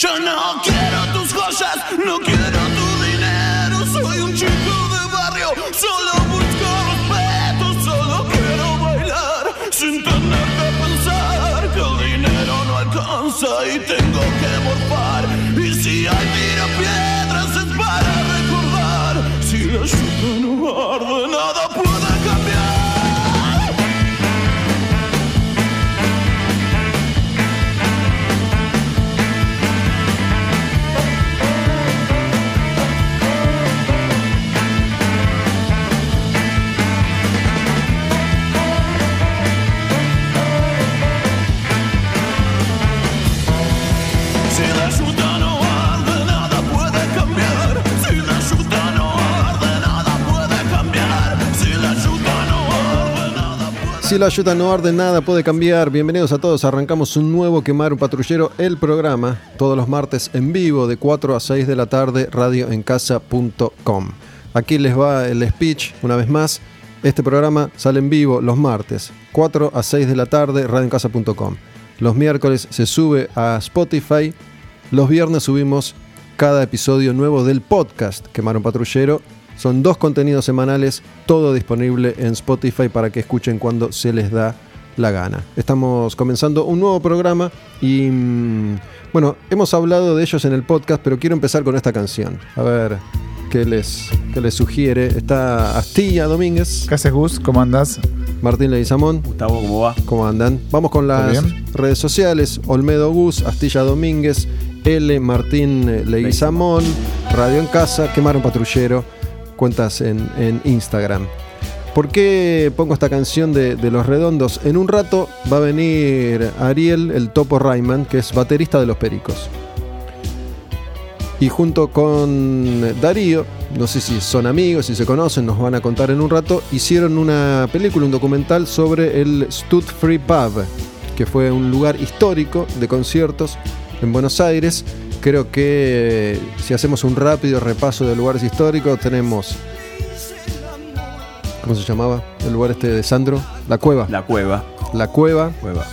Yo no quiero tus joyas, no quiero tu dinero. Soy un chico de barrio, solo busco respeto, solo quiero bailar sin tener que pensar que el dinero no alcanza y tengo Si la ayuda no arde, nada puede cambiar. Bienvenidos a todos. Arrancamos un nuevo Quemar un Patrullero, el programa, todos los martes en vivo de 4 a 6 de la tarde, radioencasa.com. Aquí les va el speech una vez más. Este programa sale en vivo los martes, 4 a 6 de la tarde, radioencasa.com. Los miércoles se sube a Spotify. Los viernes subimos cada episodio nuevo del podcast Quemar un Patrullero. Son dos contenidos semanales, todo disponible en Spotify para que escuchen cuando se les da la gana. Estamos comenzando un nuevo programa y mm, bueno, hemos hablado de ellos en el podcast, pero quiero empezar con esta canción. A ver qué les, qué les sugiere. Está Astilla Domínguez, ¿Qué haces, Gus? ¿Cómo andás? Martín Leguizamón. Gustavo, ¿cómo va? ¿Cómo andan? Vamos con las redes sociales. Olmedo Gus, Astilla Domínguez, L. Martín Leguizamón, Radio en Casa, Quemaron Patrullero, cuentas en, Instagram. ¿Por qué pongo esta canción de, de Los Redondos? En un rato va a venir Ariel, el Topo Rayman, que es baterista de Los Pericos. Y junto con Darío, no sé si son amigos, si se conocen, nos van a contar en un rato, hicieron una película, un documental sobre el Stud Free Pub, que fue un lugar histórico de conciertos en Buenos Aires. Creo que eh, si hacemos un rápido repaso de lugares históricos, tenemos... ¿Cómo se llamaba? El lugar este de Sandro. La Cueva. La cueva. La Cueva. Cueva.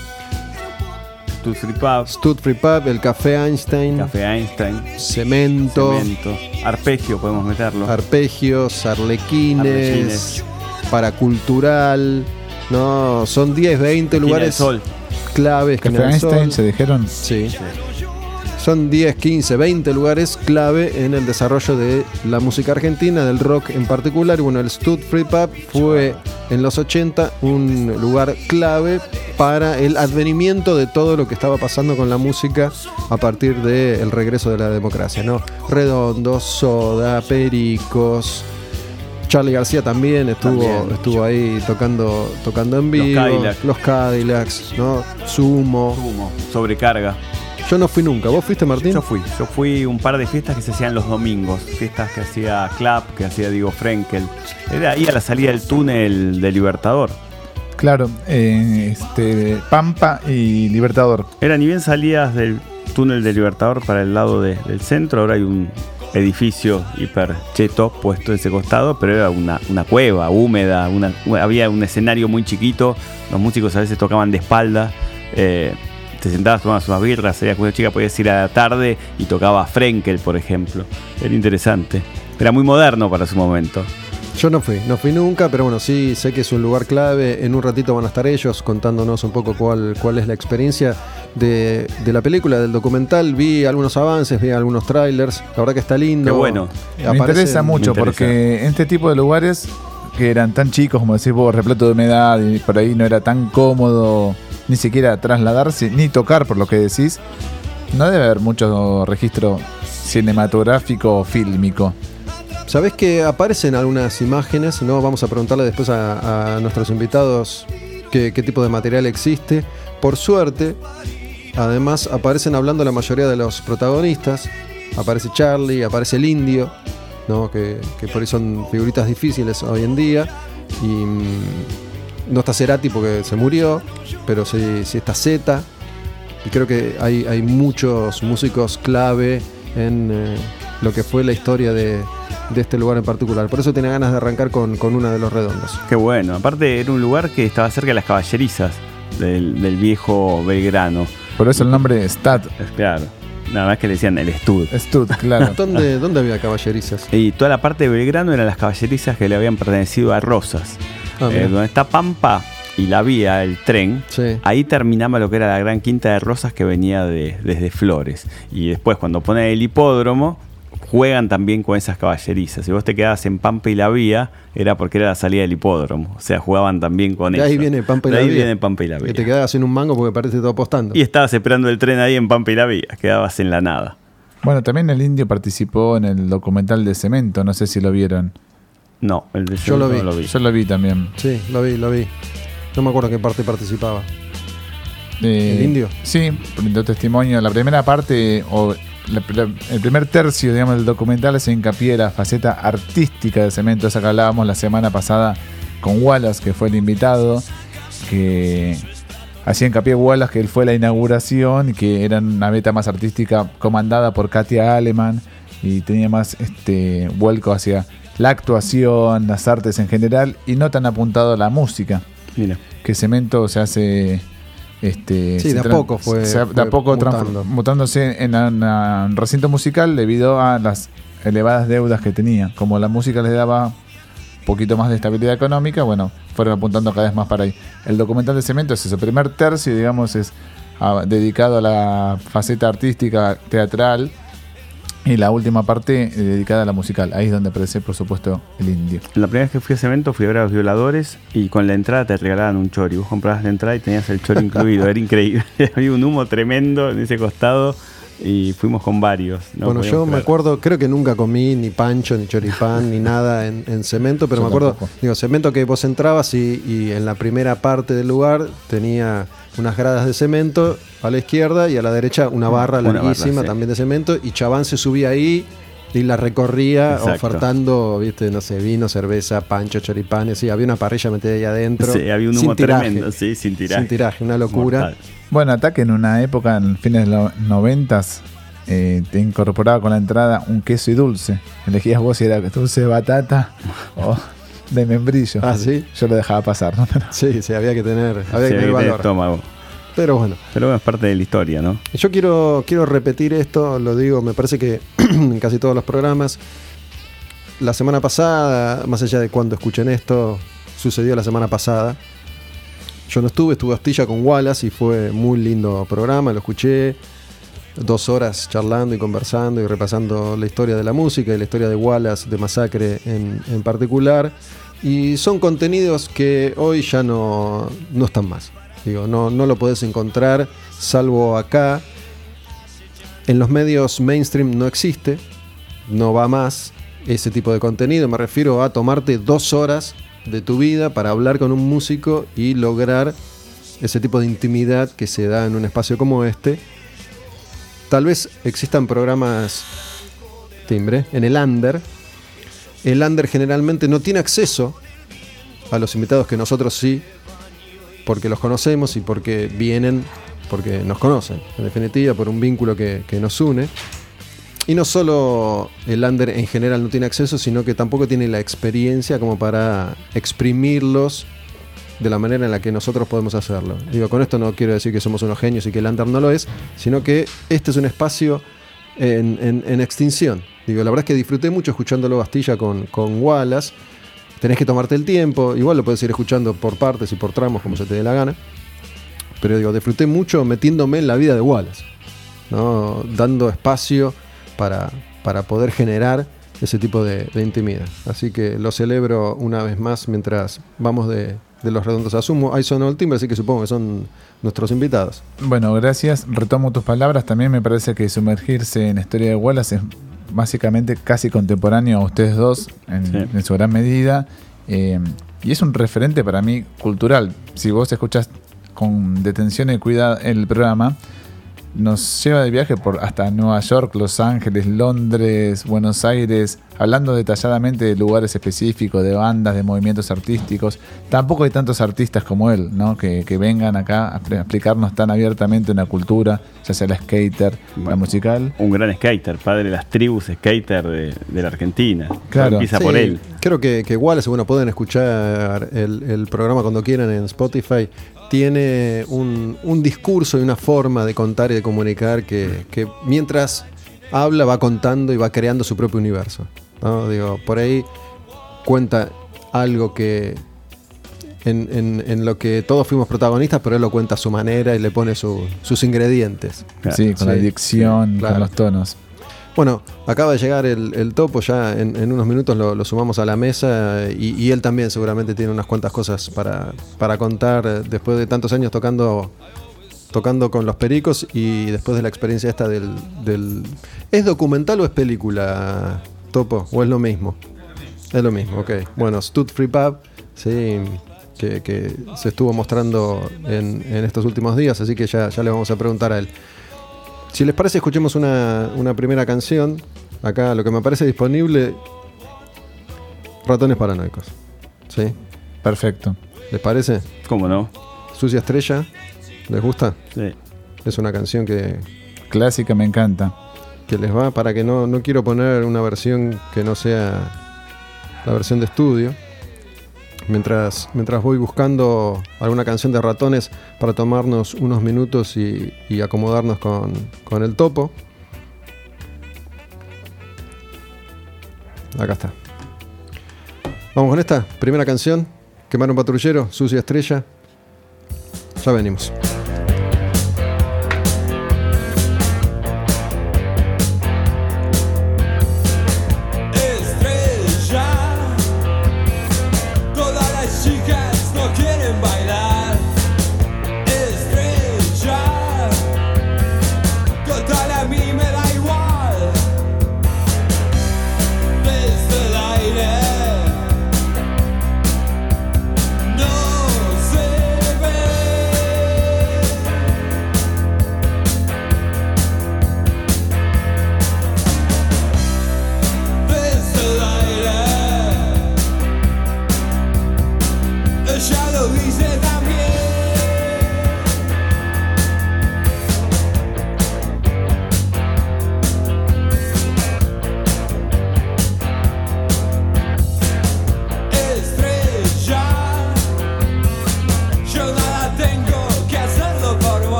Free Pub, Stud Free Pub, el Café Einstein. Café Einstein, Cemento. Cemento, Arpegio podemos meterlo. arpegios, arlequines, Arlequines. paracultural, no, son 10, 20 Esquina del lugares Sol. claves. ¿Café Einstein Sol. se dijeron? Sí. Son 10, 15, 20 lugares clave en el desarrollo de la música argentina, del rock en particular. Y bueno, el Stud Free Pub fue en los 80 un lugar clave para el advenimiento de todo lo que estaba pasando con la música a partir del regreso de la democracia, ¿no? Redondos, Soda, Pericos. Charlie García también estuvo, También. estuvo ahí tocando, tocando en vivo. Cadillacs. Los Cadillacs, ¿no? Sumo. Humo, sobrecarga. Yo no fui nunca. ¿Vos fuiste, Martín? Yo fui, yo fui un par de fiestas que se hacían los domingos, fiestas que hacía Clap, que hacía Diego Frenkel. Era ahí a la salida del túnel de Libertador. Claro, eh, este, Pampa y Libertador. Era ni bien salías del túnel de Libertador para el lado de- del centro, ahora hay un edificio hiper cheto puesto en ese costado, pero era una, una cueva húmeda, una, había un escenario muy chiquito, los músicos a veces tocaban de espalda, eh, te sentabas, tomabas unas birras, salías con una chica, podías ir a la tarde y tocaba Frenkel, por ejemplo. Era interesante. Era muy moderno para su momento. Yo no fui, no fui nunca, pero bueno, sí sé que es un lugar clave. En un ratito van a estar ellos contándonos un poco cuál, cuál es la experiencia de, de la película, del documental. Vi algunos avances, vi algunos trailers. La verdad que está lindo. Qué bueno. Me interesa mucho me interesa. porque en este tipo de lugares que eran tan chicos, como decís vos, repleto de humedad y por ahí no era tan cómodo ni siquiera trasladarse ni tocar por lo que decís, no debe haber mucho registro cinematográfico o fílmico. Sabés que aparecen algunas imágenes, ¿no? Vamos a preguntarle después a, nuestros invitados qué, qué tipo de material existe. Por suerte, además aparecen hablando la mayoría de los protagonistas. Aparece Charlie, aparece el indio, ¿no? Que, que por ahí son figuritas difíciles hoy en día. Y mm, no está Cerati porque se murió, pero sí, sí está Z. Y creo que hay, hay muchos músicos clave en eh, lo que fue la historia de, de este lugar en particular. Por eso tenía ganas de arrancar con, con una de los redondos. Qué bueno. Aparte era un lugar que estaba cerca de las caballerizas del, del viejo Belgrano. Por eso el nombre Stat. Es claro. nada más que le decían el Stud. Stud, claro. ¿Dónde, ¿Dónde había caballerizas? Y toda la parte de Belgrano eran las caballerizas que le habían pertenecido a Rosas. Ah, Eh, donde está Pampa y la vía, el tren, Sí. ahí terminaba lo que era la gran quinta de Rosas que venía de- desde Flores. Y después cuando ponen el hipódromo, juegan también con esas caballerizas. Si vos te quedabas en Pampa y la vía, era porque era la salida del hipódromo. O sea, jugaban también con De eso. ahí viene Pampa y De la ahí Vía. viene Pampa y la Que vía. te quedabas en un mango porque parece todo apostando. Y estabas esperando el tren ahí en Pampa y la vía. Quedabas en la nada. Bueno, también el indio participó en el documental de Cemento, no sé si lo vieron. No, el de Yo lo vi. lo vi. Yo lo vi también. Sí, lo vi, lo vi. No me acuerdo en qué parte participaba. Eh, ¿El indio? Sí, brindó testimonio. La primera parte, o la- la- el primer tercio, digamos, del documental se hincapié en la faceta artística de Cemento, esa que hablábamos la semana pasada con Wallace, que fue el invitado, que hacía hincapié Wallace que él fue la inauguración y que era una beta más artística comandada por Katia Aleman y tenía más este vuelco hacia la actuación, las artes en general y no tan apuntado a la música Mira. que Cemento se hace este Sí, se de a poco fue- se- de a poco mutando. mutándose en un recinto musical debido a las elevadas deudas que tenía como la música les daba un poquito más de estabilidad económica bueno fueron apuntando cada vez más para ahí el documental de Cemento es ese primer tercio digamos es ah, dedicado a la faceta artística teatral y la última parte eh, dedicada a la musical ahí es donde aparece por supuesto el indio La primera vez que fui a Cemento fui a ver a los violadores y con la entrada te regalaban un chori. Vos comprabas la entrada y tenías el chori incluido. Era increíble. Había un humo tremendo en ese costado y fuimos con varios. No bueno, yo me acuerdo, creo que nunca comí ni pancho, ni choripán, ni nada en, en cemento, pero Yo me acuerdo, tampoco. digo, cemento que vos entrabas y, y en la primera parte del lugar tenía unas gradas de cemento a la izquierda y a la derecha una barra Una barra, larguísima sí. también de cemento y Chabán se subía ahí y la recorría Exacto. ofertando, viste, no sé, vino, cerveza, pancho, choripanes, sí, había una parrilla metida ahí adentro. Sí, había un sin humo tiraje, tremendo, sí, sin tiraje. Sin tiraje, una locura. Mortal. Bueno, Ataque en una época, en fines de los noventas, eh, te incorporaba con la entrada un queso y dulce. Elegías vos si era dulce de batata o de membrillo. Ah, sí. Yo lo dejaba pasar, ¿no? Pero- Sí, sí, había que tener, había Sí, que tener valor. estómago. Pero bueno. Pero bueno, es parte de la historia, ¿no? Yo quiero, quiero repetir esto, lo digo, me parece que en casi todos los programas. La semana pasada, más allá de cuando escuchen esto, sucedió la semana pasada. Yo no estuve, estuve hostilla con Wallace y fue muy lindo programa, lo escuché. Dos horas charlando y conversando y repasando la historia de la música y la historia de Wallace, de Masacre en, en particular. Y son contenidos que hoy ya no, no están más. Digo, no, no lo podés encontrar, salvo acá. En los medios mainstream no existe, no va más ese tipo de contenido. Me refiero a tomarte dos horas de tu vida para hablar con un músico y lograr ese tipo de intimidad que se da en un espacio como este. Tal vez existan programas timbre en el under. El under generalmente no tiene acceso a los invitados que nosotros sí, porque los conocemos y porque vienen, porque nos conocen, en definitiva, por un vínculo que, que nos une. Y no solo el under en general no tiene acceso, sino que tampoco tiene la experiencia como para exprimirlos de la manera en la que nosotros podemos hacerlo. Digo, con esto no quiero decir que somos unos genios y que el under no lo es, sino que este es un espacio en, en- extinción. Digo, la verdad es que disfruté mucho escuchándolo Bastilla con, con Wallace. Tenés que tomarte el tiempo, igual lo puedes ir escuchando por partes y por tramos como se te dé la gana. Pero digo, disfruté mucho metiéndome en la vida de Wallace, ¿no? dando espacio para, para poder generar ese tipo de, de intimidad. Así que lo celebro una vez más mientras vamos de, de los redondos a sumo. Ahí sonó el timbre, así que supongo que son nuestros invitados. Bueno, gracias. Retomo tus palabras. También me parece que sumergirse en la historia de Wallace es básicamente casi contemporáneo a ustedes dos en, Sí. en su gran medida. Eh, y es un referente para mí cultural. Si vos escuchas con detención y cuidado el programa, nos lleva de viaje por hasta Nueva York, Los Ángeles, Londres, Buenos Aires, hablando detalladamente de lugares específicos, de bandas, de movimientos artísticos. Tampoco hay tantos artistas como él, ¿no? Que, que vengan acá a expli- explicarnos tan abiertamente una cultura, ya sea la skater, la musical. Un gran skater, padre de las tribus skater de, de la Argentina. Claro. Empieza Sí, por él. Creo que, que Wallace, bueno, pueden escuchar el, el programa cuando quieran en Spotify. Tiene un, un discurso y una forma de contar y de comunicar que, que mientras habla va contando y va creando su propio universo. ¿no? Digo, por ahí cuenta algo que en, en- en lo que todos fuimos protagonistas, pero él lo cuenta a su manera y le pone su- sus ingredientes. Sí, con la dicción, sí, claro. con los tonos. Bueno, acaba de llegar el, el topo, ya en, en unos minutos lo, sumamos a la mesa y, y él también seguramente tiene unas cuantas cosas para, para contar eh, después de tantos años tocando tocando con los pericos y después de la experiencia esta del, del... ¿Es documental o es película, Topo? ¿O es lo mismo? Es lo mismo, ok. Bueno, Stud Free Pub, sí, que, que se estuvo mostrando en, en estos últimos días, así que ya, ya le vamos a preguntar a él. Si les parece, escuchemos una, una primera canción. Acá lo que me parece disponible, Ratones Paranoicos. ¿Sí? Perfecto. ¿Les parece? ¿Cómo no? Sucia Estrella, ¿les gusta? Sí. Es una canción que, Clásica me encanta. que les va para que no, no quiero poner una versión que no sea la versión de estudio. Mientras, mientras voy buscando alguna canción de ratones para tomarnos unos minutos y, y acomodarnos con, con el topo. Acá está. Vamos con esta primera canción. Quemar un patrullero, sucia estrella. Ya venimos.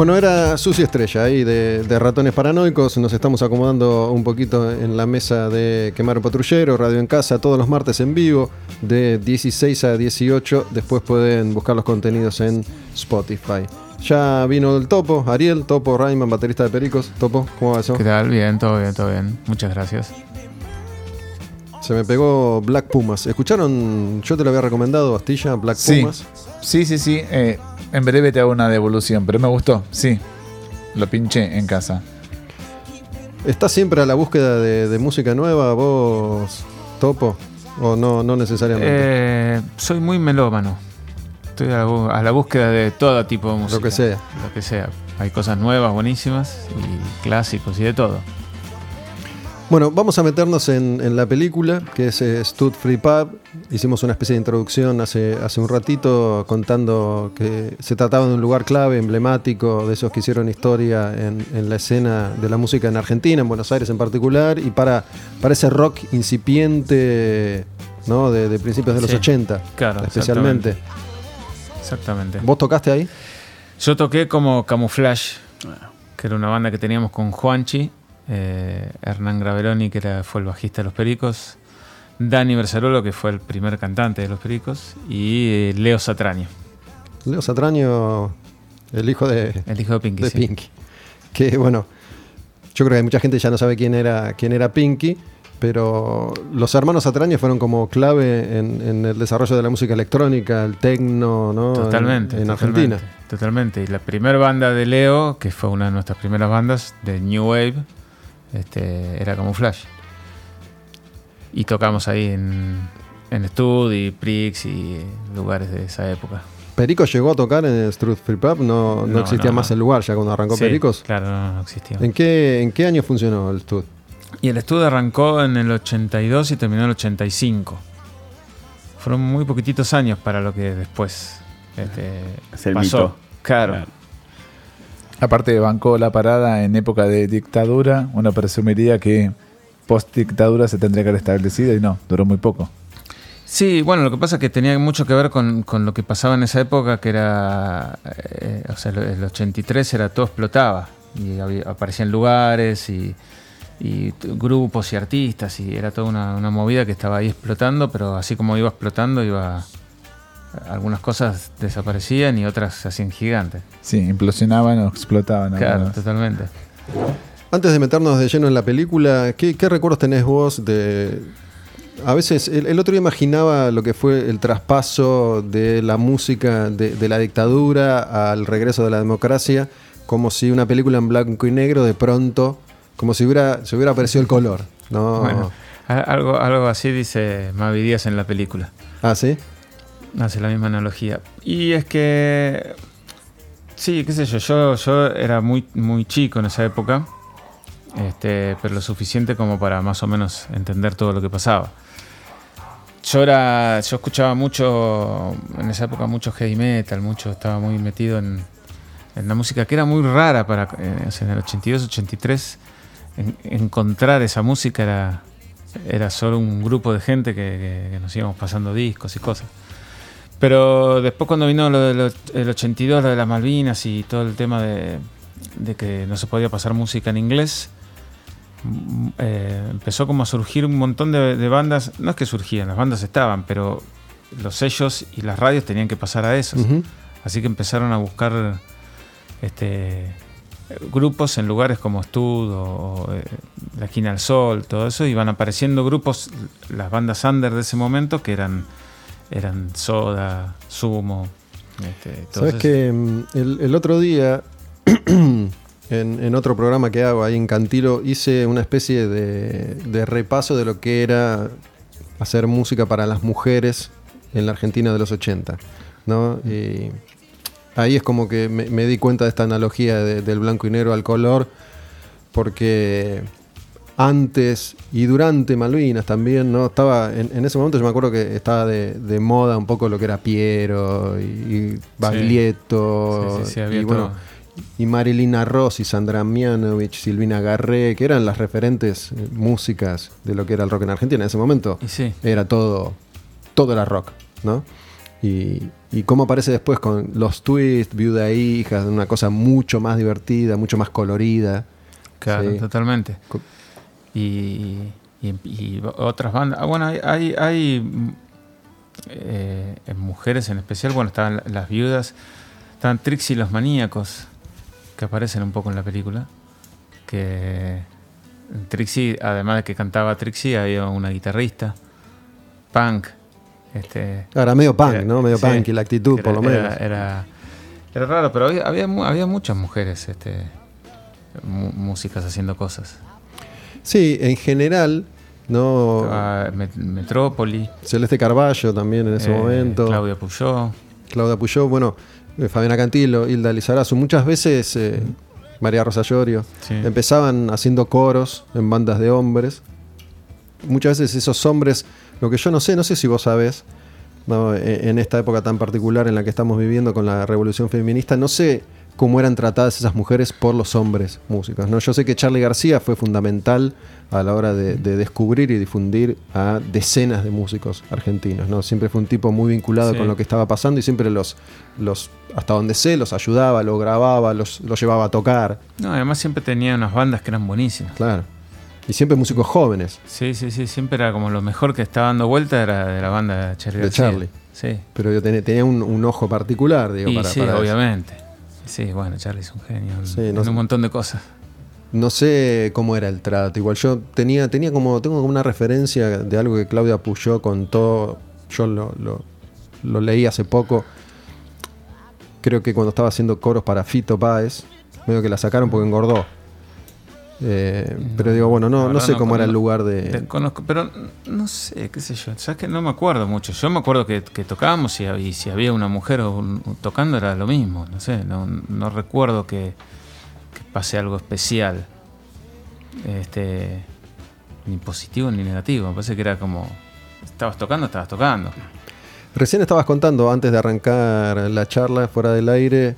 Bueno, era Susi Estrella ahí de, Ratones Paranoicos. Nos estamos acomodando un poquito en la mesa de Quemar Patrullero, Radio en Casa, todos los martes en vivo, de 16 a 18. Después pueden buscar los contenidos en Spotify. Ya vino el Topo, Ariel, Topo Rayman, baterista de Pericos. Topo, ¿cómo va eso? ¿Qué tal? Bien, todo bien, todo bien. Muchas gracias. Se me pegó Black Pumas. ¿Escucharon? Yo te lo había recomendado, Bastilla, Black Sí. Pumas. Sí, sí, sí. eh, en breve te hago una devolución, pero me gustó, sí. Lo pinché en casa. ¿Estás siempre a la búsqueda de, de música nueva, vos, Topo? ¿O no, no necesariamente? Eh, soy muy melómano. Estoy a la, bu- a la búsqueda de todo tipo de música. que sea. Lo que sea. Hay cosas nuevas, buenísimas, y clásicos y de todo. Bueno, vamos a meternos en, en la película, que es eh, Stud Free Pub. Hicimos una especie de introducción hace, hace un ratito contando que se trataba de un lugar clave, emblemático, de esos que hicieron historia en, en la escena de la música en Argentina, en Buenos Aires en particular, y para, para ese rock incipiente ¿no? de, de principios de los Sí, 80, claro, especialmente. Exactamente. ¿Vos tocaste ahí? Yo toqué como Camouflage, que era una banda que teníamos con Juanchi, eh, Hernán Graveroni, que era, fue el bajista de Los Pericos, Dani Bersarolo, que fue el primer cantante de Los Pericos, y eh, Leo Satraño, Leo Satraño, el hijo de, el hijo de Pinky. de sí. Pinky. Que bueno, yo creo que mucha gente ya no sabe quién era, quién era Pinky, pero los hermanos Atraña fueron como clave en, en el desarrollo de la música electrónica, el techno, ¿no? Totalmente. En, en totalmente, Argentina. Totalmente. Y la primera banda de Leo, que fue una de nuestras primeras bandas de New Wave, este, era Camouflage. Y tocamos ahí en, en Stud y Prix y lugares de esa época. Perico llegó a tocar en el Truth Free Pub, no, no, No, existía no, más no. el lugar ya cuando arrancó Sí, Pericos. Claro, no, no existía. ¿En qué, ¿En qué año funcionó el Stud? Y el estudio arrancó en el 82 y terminó en el 85. Fueron muy poquititos años para lo que después este, Es el pasó. mito. Claro. Claro. Aparte bancó la parada en época de dictadura, uno presumiría que post dictadura se tendría que haber establecido y no, duró muy poco. Sí, bueno, lo que pasa es que tenía mucho que ver con, lo que pasaba en esa época, que era, eh, o sea, el 83 era todo explotaba y había- aparecían lugares y, grupos y artistas y era toda una movida que estaba ahí explotando, pero así como iba explotando, iba algunas cosas desaparecían y otras se hacían gigantes. Sí, implosionaban o explotaban. Claro, totalmente. Antes de meternos de lleno en la película, ¿qué, qué recuerdos tenés vos de... A veces, el, el otro día imaginaba lo que fue el traspaso de la música de, de la dictadura al regreso de la democracia, como si una película en blanco y negro de pronto, como si hubiera, se hubiera aparecido el color. ¿no? Bueno, algo, algo así dice Mavi Díaz en la película. Ah, ¿sí? Hace la misma analogía. Y es que. Sí, qué sé yo. Yo, yo era muy, muy chico en esa época. Este, pero lo suficiente como para más o menos entender todo lo que pasaba. Yo era. Yo escuchaba mucho. En esa época mucho heavy metal, mucho. Estaba muy metido en, en la música que era muy rara para. eh, en el 82, 83. en- encontrar esa música era. Era solo un grupo de gente que- que nos íbamos pasando discos y cosas. Pero después cuando vino lo del el 82, lo de las Malvinas y todo el tema de, de que no se podía pasar música en inglés, mm, eh, empezó como a surgir un montón de, de bandas. No es que surgían, las bandas estaban, pero los sellos y las radios tenían que pasar a esos. Así que empezaron a buscar este, grupos en lugares como Stud o, o, eh, La Esquina del Sol, todo eso, y van apareciendo grupos, las bandas under de ese momento, que eran, eran Soda, Sumo. Este, Sabes que mm, el, el otro día, en, en otro programa que hago ahí en Cantilo, hice una especie de, de repaso de lo que era hacer música para las mujeres en la Argentina de los 80. ¿no? Y ahí es como que me, me di cuenta de esta analogía de- del blanco y negro al color, porque antes y durante Malvinas también, ¿no? Estaba, en, en ese momento yo me acuerdo que estaba de, de moda un poco lo que era Piero y, y Baglietto Sí, sí, sí, y bueno, y Marilina Rossi, Sandra Mianovich, Silvina Garré, que eran las referentes eh, músicas de lo que era el rock en Argentina en ese momento sí, era todo, todo era rock, ¿no? Y, y cómo aparece después con los twists, viuda e hijas, una cosa mucho más divertida, mucho más colorida. Claro, totalmente. Co- Y, y- y otras bandas. Ah, bueno, hay, hay, hay, eh, en mujeres en especial, bueno, estaban la- las viudas, estaban Trixie y los maníacos, que aparecen un poco en la película. Que Trixie, además de que cantaba Trixie, había una guitarrista, punk. Este, Ahora medio punk, Era- ¿no? Medio sí, punk y la actitud, era- por lo era- menos. Era, era raro, pero había, había, había muchas mujeres este, músicas haciendo cosas. Sí, en general, ¿no? Met- Metrópoli, Celeste Carballo también en ese eh, momento. Claudia Puyó. Claudia Puyó, bueno, eh, Fabiana Cantilo, Hilda Lizarazu, muchas veces eh, María Rosa Llorio, Sí. empezaban haciendo coros en bandas de hombres. Muchas veces esos hombres, lo que yo no sé, no sé si vos sabés, ¿no? E- en esta época tan particular en la que estamos viviendo con la revolución feminista, no sé cómo eran tratadas esas mujeres por los hombres músicos. ¿no? Yo sé que Charlie García fue fundamental a la hora de, de descubrir y difundir a decenas de músicos argentinos. ¿no? Siempre fue un tipo muy vinculado Sí. con lo que estaba pasando y siempre los, los hasta donde sé, los ayudaba, los grababa, los, los llevaba a tocar. No, además siempre tenía unas bandas que eran buenísimas. Claro. Y siempre músicos jóvenes. Sí, sí, sí, siempre era como lo mejor que estaba dando vuelta era de la banda de Charlie. De García. Charlie. Sí. Pero yo tenía, tenía un, un ojo particular, digo, y para, sí, para eso. Sí, bueno, Charlie es un genio en- Sí, en no sé. un montón de cosas. No sé cómo era el trato. Igual yo tenía, tenía como, tengo como una referencia de algo que Claudia Puyó contó. Yo lo, lo- lo leí hace poco. Creo que cuando estaba haciendo coros para Fito Páez, medio que la sacaron porque engordó. Eh, pero digo, bueno, no, no sé no cómo era el lugar de. Desconozco, pero no sé, qué sé yo. Sabes que no me acuerdo mucho. Yo me acuerdo que, que tocábamos y, si había una mujer un- tocando era lo mismo. No sé, no, no recuerdo que, que pase algo especial. Este, ni positivo ni negativo. Me parece que era como. Estabas tocando, estabas tocando. Recién estabas contando, antes de arrancar la charla fuera del aire,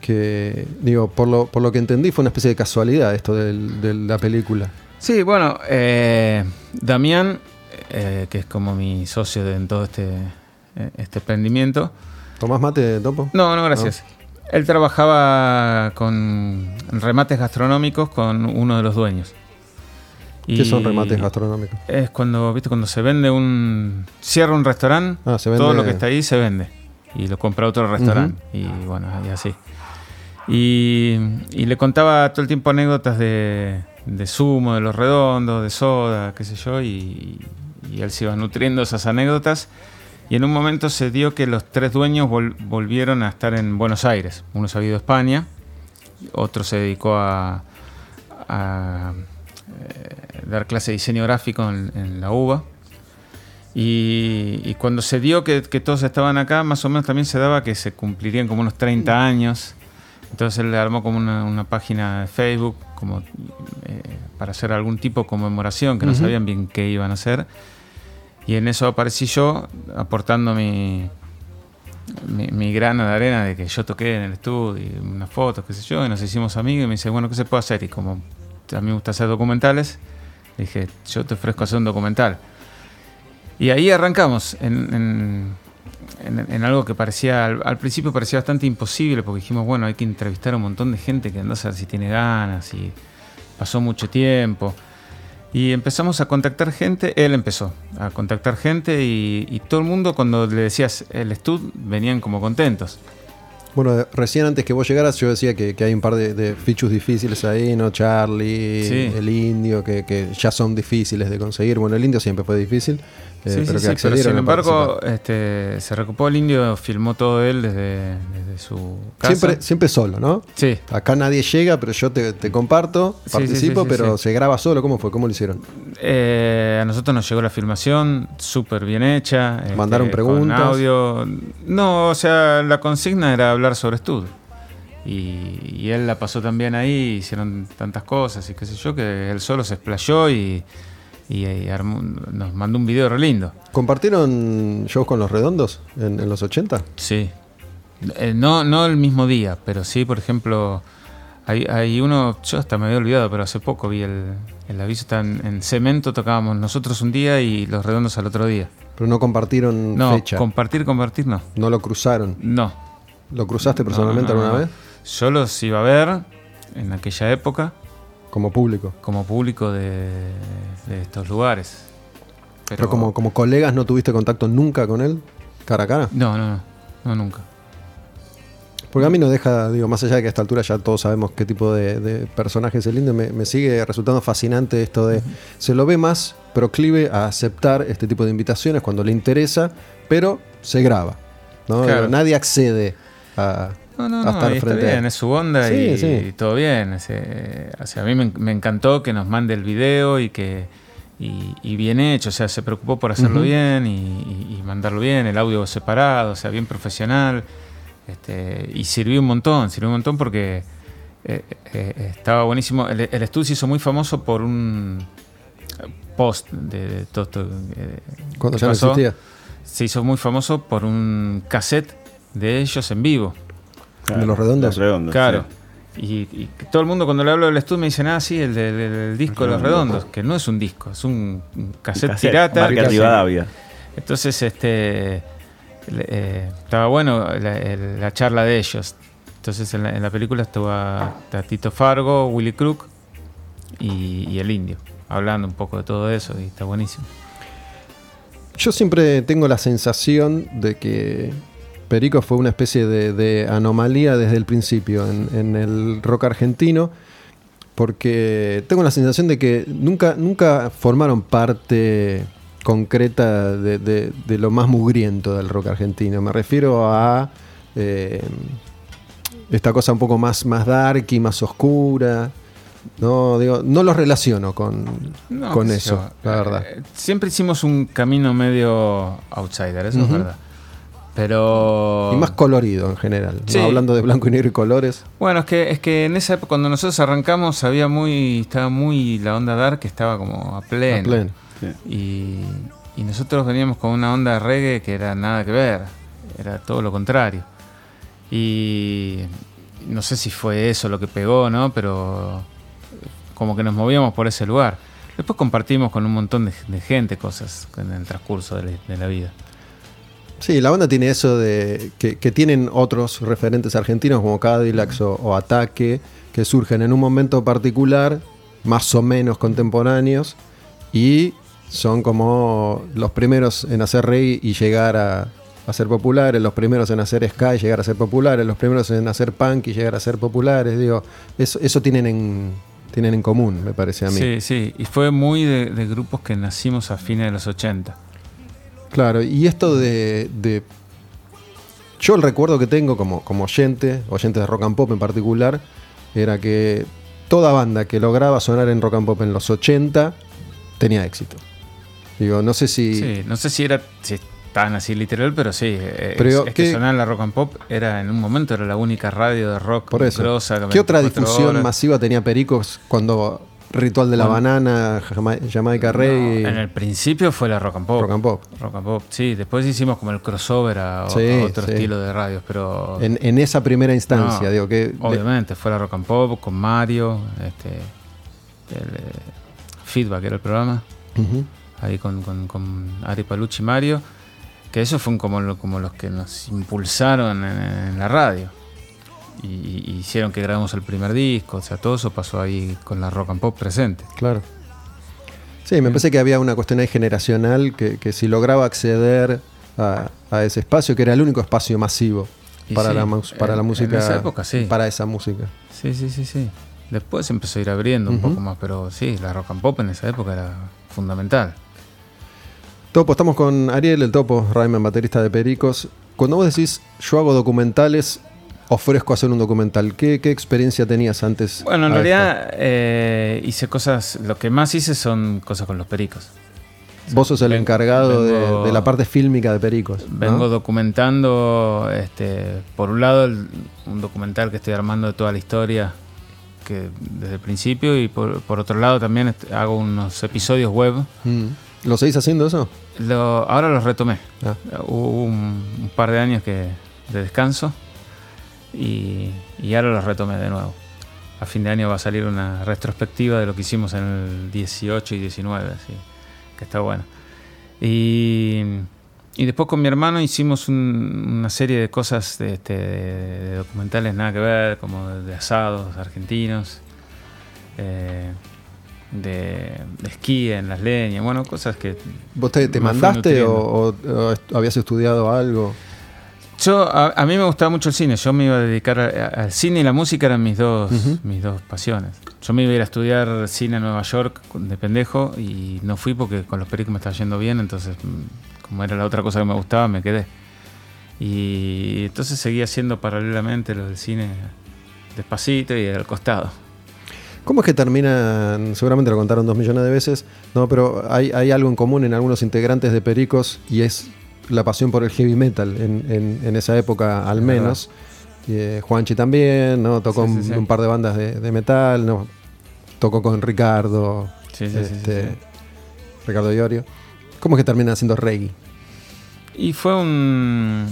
que, digo, por lo, por lo que entendí, fue una especie de casualidad esto del- de la película. Sí, bueno, eh, Damián, eh, que es como mi socio de- en todo este, eh, este emprendimiento. ¿Tomás mate, Topo? No, no, gracias. Él trabajaba con remates gastronómicos con uno de los dueños. ¿Qué son remates gastronómicos? Es cuando, viste, cuando se vende un. Cierra un restaurante, Ah, se todo lo que está ahí se vende. Y lo compra otro restaurante. Y bueno, y así. Y, le contaba todo el tiempo anécdotas de, de zumo, de los redondos, de soda, qué sé yo. Y, él se iba nutriendo esas anécdotas. Y en un momento se dio que los tres dueños vol- volvieron a estar en Buenos Aires. Uno se había ido a España, otro se dedicó a, eh, dar clase de diseño gráfico en, la UBA. Y, cuando se dio que todos estaban acá, más o menos también se daba que se cumplirían como unos 30 años. Entonces él le armó como una, una página de Facebook como, eh, para hacer algún tipo de conmemoración, que no sabían bien qué iban a hacer. Y en eso aparecí yo aportando mi, mi, mi grano de arena de que yo toqué en el estudio, unas fotos, qué sé yo, y nos hicimos amigos y me dice, bueno, ¿qué se puede hacer? Y como a mí me gusta hacer documentales, le dije, yo te ofrezco hacer un documental. Y ahí arrancamos en, en- en- algo que parecía, al, principio parecía bastante imposible, porque dijimos, bueno, hay que entrevistar a un montón de gente que anda a saber si tiene ganas, y pasó mucho tiempo. Y empezamos a contactar gente, él empezó a contactar gente y, y todo el mundo cuando le decías el estudio venían como contentos. Bueno, de- recién antes que vos llegaras, yo decía que, que hay un par de, de fichus difíciles ahí, ¿no? Charlie, Sí. el indio, que, que ya son difíciles de conseguir. Bueno, el indio siempre fue difícil, eh, Sí, sí, pero que sí, pero accedieron sin embargo este, se recupó el indio, filmó todo él desde, desde su casa. Siempre, siempre solo, ¿no? Sí, Acá nadie llega, pero yo te, te comparto, participo, pero se graba solo. ¿Cómo fue? ¿Cómo lo hicieron? Eh, a nosotros nos llegó la filmación súper bien hecha. este, ¿Mandaron con preguntas? audio. No, o sea, la consigna era hablar sobre estudio. Y, y él la pasó también ahí, hicieron tantas cosas y qué sé yo, que él solo se explayó y, y- y armó- nos mandó un video re lindo. ¿Compartieron shows con los redondos en, en los 80? Sí. Eh, no, no el mismo día, pero sí, por ejemplo, hay, hay uno, yo hasta me había olvidado, pero hace poco vi el, el aviso, está en, en Cemento tocábamos nosotros un día y los redondos al otro día. Pero no compartieron No, fecha. compartir, compartir no. no lo cruzaron. No. ¿Lo cruzaste personalmente No, no, no, alguna vez? Yo los iba a ver en aquella época Como público. como público de, de estos lugares. Pero, Pero, como, como colegas no tuviste contacto nunca con él, cara a cara. No, no, no, no, nunca. Porque a mí no deja, digo, más allá de que a esta altura ya todos sabemos qué tipo de, de personaje es el indio, me, me sigue resultando fascinante esto de. Se lo ve más proclive a aceptar este tipo de invitaciones cuando le interesa, pero se graba. ¿no? Claro. Nadie accede a, No, no, no, estar está frente a bien, es su onda Sí, y, sí. y todo bien. o sea, a mí me, me encantó que nos mande el video y que y, y bien hecho, o sea, se preocupó por hacerlo bien y, mandarlo bien, el audio separado, o sea, bien profesional. Este, y sirvió un montón, sirvió un montón porque eh, eh, estaba buenísimo. El, el estudio se hizo muy famoso por un post de, de todo esto. eh, Cuando ya no existía. Se hizo muy famoso por un cassette de ellos en vivo. ¿De los redondos? Los redondos, Claro. sí. Y, todo el mundo cuando le hablo del estudio me dicen, ah, sí, el, del- disco de los redondos, que no es un disco, es un, cassette, Cassette, pirata. Marca Rivadavia. Entonces, este, eh, estaba bueno la, charla de ellos. Entonces, en la, en la película estaba Tito Fargo, Willy Crook y, y el indio, hablando un poco de todo eso, y está buenísimo. Yo siempre tengo la sensación de que Perico fue una especie de, de anomalía desde el principio en, en el rock argentino, porque tengo la sensación de que nunca, nunca formaron parte concreta de, de- de lo más mugriento del rock argentino. Me refiero a eh, esta cosa un poco más, más dark y más oscura. No, digo, no los relaciono con, No, con eso, yo. la verdad. Eh, siempre hicimos un camino medio outsider, eso es verdad. Pero. Y más colorido en general. Hablando de blanco y negro y colores. Bueno, es que, es que en esa época, cuando nosotros arrancamos, había muy. Estaba muy. La onda dark estaba como a pleno. a pleno. Y, y nosotros veníamos con una onda reggae que era nada que ver. Era todo lo contrario. Y no sé si fue eso lo que pegó, ¿no? Pero como que nos movíamos por ese lugar. Después compartimos con un montón de, de gente cosas en el transcurso de la, de la vida. Sí, la banda tiene eso de que, tienen otros referentes argentinos como Cadillacs o, o Ataque, que surgen en un momento particular, más o menos contemporáneos, y son como los primeros en hacer rey y llegar a, ser populares, los primeros en hacer ska y llegar a ser populares, los primeros en hacer punk y llegar a ser populares. Digo, eso, eso tienen en, tienen en común, me parece a mí. Sí, sí. Y fue muy de, de grupos que nacimos a fines de los 80. Claro, y esto de, de- Yo el recuerdo que tengo como, como oyente, oyente de rock and pop en particular, era que toda banda que lograba sonar en rock and pop en los 80 tenía éxito. Digo, no sé si... Sí, no sé si era si tan así literal, pero sí. eh, Pero, es, es que ¿qué- sonar en la rock and pop era en un momento era la única radio de rock Por eso. grosa, ¿Qué otra 24 difusión horas. masiva tenía Pericos cuando Ritual de la Bueno. Banana, Jama- Jamaica Rey, No, en el principio fue la rock and pop. rock and pop? Rock and pop, sí. Después hicimos como el crossover a, o- Sí, a otro sí. estilo de radios, pero En, en esa primera instancia, No, digo que... obviamente fue la rock and pop con Mario, este, el, eh, Feedback era el programa, ahí con, con, con Ari Palucci y Mario, que esos fueron como, lo- como los que nos impulsaron en, en la radio. Y, y hicieron que grabemos el primer disco, o sea, todo eso pasó ahí con la rock and pop presente. Claro. Sí, me parece que había una cuestión ahí generacional que, que si lograba acceder a, a ese espacio, que era el único espacio masivo para, sí, la, para en- la en música. esa época, sí. Para esa música. Sí, sí, sí, sí. Después empezó a ir abriendo un poco más, pero sí, la rock and pop en esa época era fundamental. Topo, estamos con Ariel, el Topo, Rayman, baterista de Pericos. Cuando vos decís, yo hago documentales, ofrezco hacer un documental, ¿qué, qué experiencia tenías antes? Bueno, en a realidad eh, hice cosas, lo que más hice son cosas con los pericos. Vos sos el encargado de- vengo- de, la parte fílmica de Pericos. ¿no? Vengo documentando, este, por un lado, el- un documental que estoy armando de toda la historia que desde el principio y por, por otro lado también hago unos episodios web. Mm. ¿Lo seguís haciendo eso? Lo- ahora los retomé. Ah. Hubo un, un par de años que, de descanso y, y ahora los retomé de nuevo. A fin de año va a salir una retrospectiva de lo que hicimos en el 18 y 19, así que está bueno. Y, y después con mi hermano hicimos un- una serie de cosas, de, este, de documentales nada que ver, como de asados argentinos, eh, de, de esquí en las leñas, bueno, cosas que ¿Vos te, mandaste o, o- o est- habías estudiado algo? Yo, a, a mí me gustaba mucho el cine. Yo me iba a dedicar al cine y la música eran mis dos, mis dos pasiones. Yo me iba a ir a estudiar cine en Nueva York de pendejo y no fui porque con los pericos me estaba yendo bien. Entonces, mm, como era la otra cosa que me gustaba, me quedé. Y entonces seguía haciendo paralelamente lo del cine despacito y al costado. ¿Cómo es que terminan? Seguramente lo contaron dos millones de veces, no, pero hay, hay algo en común en algunos integrantes de Pericos y es la pasión por el heavy metal en, en- en esa época al menos. Eh, Juanchi también, ¿no? Tocó Sí, sí, un, sí. un par de bandas de, de metal, ¿no? Tocó con Ricardo, este. Ricardo Iorio. ¿Cómo es que terminan haciendo reggae? Y fue un...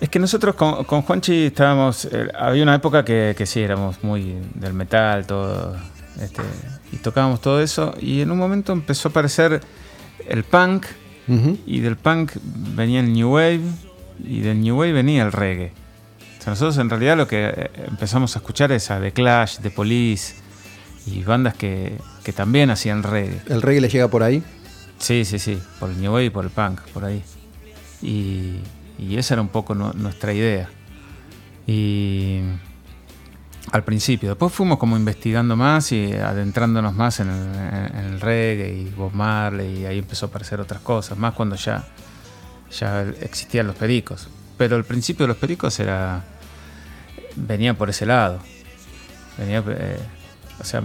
Es que nosotros con, con Juanchi estábamos... eh, había una época que, que sí, éramos muy del metal, todo. este, y tocábamos todo eso. Y en un momento empezó a aparecer el punk. Y del punk venía el New Wave. Y del New Wave venía el reggae. O sea, nosotros en realidad lo que eh, empezamos a escuchar es a The Clash, The Police. Y bandas que, que también hacían reggae. ¿El reggae le llega por ahí? Sí, sí, sí, por el New Wave y por el punk, por ahí. Y, y esa era un poco nu- nuestra idea. Y al principio, después fuimos como investigando más y adentrándonos más en el, en- el reggae y Bob Marley y ahí empezó a aparecer otras cosas, más cuando ya, ya existían los pericos. Pero al principio de los pericos era venía por ese lado. Venía, eh, o sea,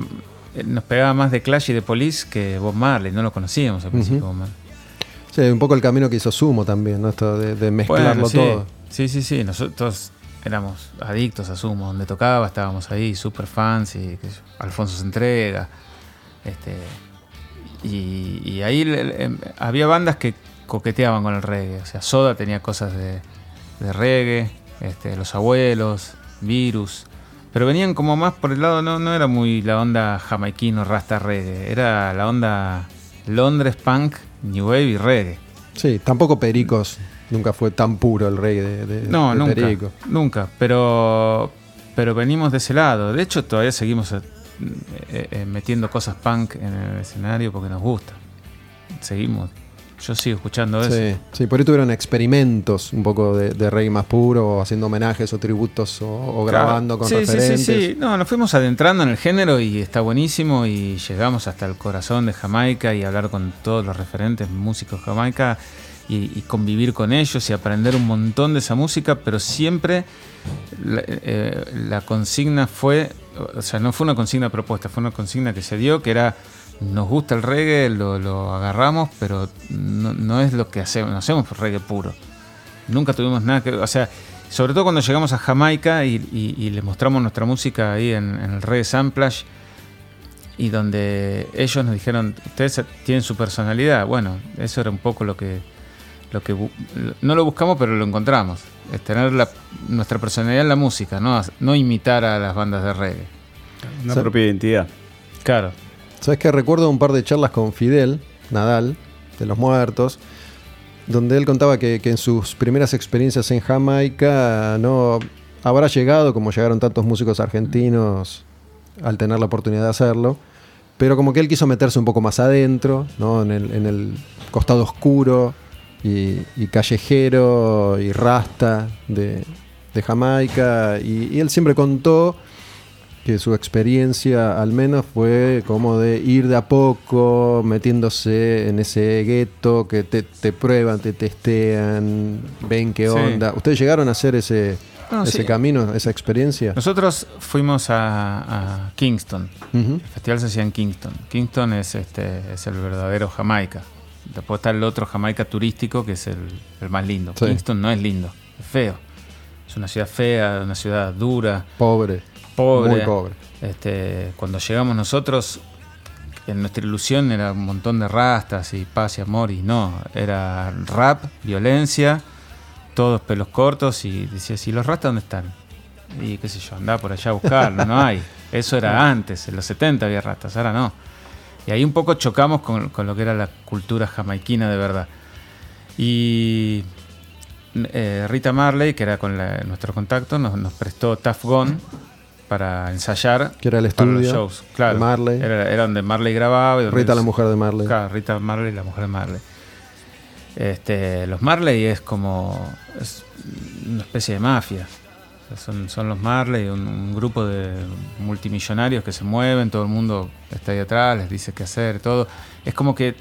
nos pegaba más de Clash y de Police que Bob Marley, no lo conocíamos al principio. Bob Marley. Sí, un poco el camino que hizo Sumo también, ¿no? Esto de, de mezclarlo Bueno, sí. todo. Sí, sí, sí. Nosotros éramos adictos a Sumo. Donde tocaba estábamos ahí, super fans. Y, qué Alfonso se entrega. Este, y, ahí em, había bandas que coqueteaban con el reggae. O sea, Soda tenía cosas de, de reggae. Este, Los Abuelos, Virus. Pero venían como más por el lado, no, no era muy la onda jamaiquino, rasta reggae. Era la onda Londres, punk, New Wave y reggae. Sí, tampoco Pericos. Nunca fue tan puro el reggae de, de- No, de nunca. Perico. Nunca. Pero, pero venimos de ese lado. De hecho, todavía seguimos eh, eh, metiendo cosas punk en el escenario porque nos gusta. Seguimos. Yo sigo escuchando eso. Sí, sí, por ahí tuvieron experimentos un poco de, de reggae más puro, haciendo homenajes o tributos o, o Claro. grabando con sí, referentes. Sí, sí, sí. No, nos fuimos adentrando en el género y está buenísimo y llegamos hasta el corazón de Jamaica y hablar con todos los referentes músicos de Jamaica y, y convivir con ellos y aprender un montón de esa música, pero siempre la, eh, la consigna fue, o sea, no fue una consigna propuesta, fue una consigna que se dio, que era, nos gusta el reggae, lo, agarramos, pero no, es lo que hacemos, no hacemos reggae puro. Nunca tuvimos nada que o sea, sobre todo cuando llegamos a Jamaica y, les mostramos nuestra música ahí en, el Reggae Samplage y donde ellos nos dijeron, ustedes tienen su personalidad. Bueno, eso era un poco lo que, lo que no lo buscamos, pero lo encontramos. Es tener la- nuestra personalidad en la música, no, no imitar a las bandas de reggae. Una propia identidad. Claro. Sabes que recuerdo un par de charlas con Fidel Nadal, de los muertos, donde él contaba que, que en sus primeras experiencias en Jamaica no habrá llegado, como llegaron tantos músicos argentinos al tener la oportunidad de hacerlo, pero como que él quiso meterse un poco más adentro, ¿no? en, el, en el costado oscuro y, y callejero y rasta de, de Jamaica, y- y él siempre contó que su experiencia al menos fue como de ir de a poco metiéndose en ese gueto que te, te prueban, te testean, ven qué Sí. onda. ¿Ustedes llegaron a hacer ese, No, ese sí. camino, esa experiencia? Nosotros fuimos a, a Kingston. El festival se hacía en Kingston. Kingston es, este, es el verdadero Jamaica. Después está el otro Jamaica turístico, que es el, el más lindo. Sí. Kingston no es lindo, es feo. Es una ciudad fea, una ciudad dura, Pobre, pobre. muy pobre. Este, cuando llegamos nosotros, en nuestra ilusión era un montón de rastas y paz y amor, y no, era rap, violencia, todos pelos cortos, y decías, ¿y los rastas dónde están? Y qué sé yo, andaba por allá a buscarlo, no hay. Eso era antes, en los 70 había rastas, ahora no. Y ahí un poco chocamos con, con lo que era la cultura jamaiquina de verdad. Y eh, Rita Marley, que era con la- nuestro contacto, nos, nos prestó Tough Gone para ensayar. Que era el para los estudio shows. Claro, de Marley. Era, era donde Marley grababa. y donde Rita, la mujer de Marley. Claro, Rita Marley, la mujer de Marley. Este, los Marley es como es una especie de mafia. Son, son los Marley, un, un grupo de multimillonarios que se mueven, todo el mundo está ahí atrás, les dice qué hacer, todo. Es como que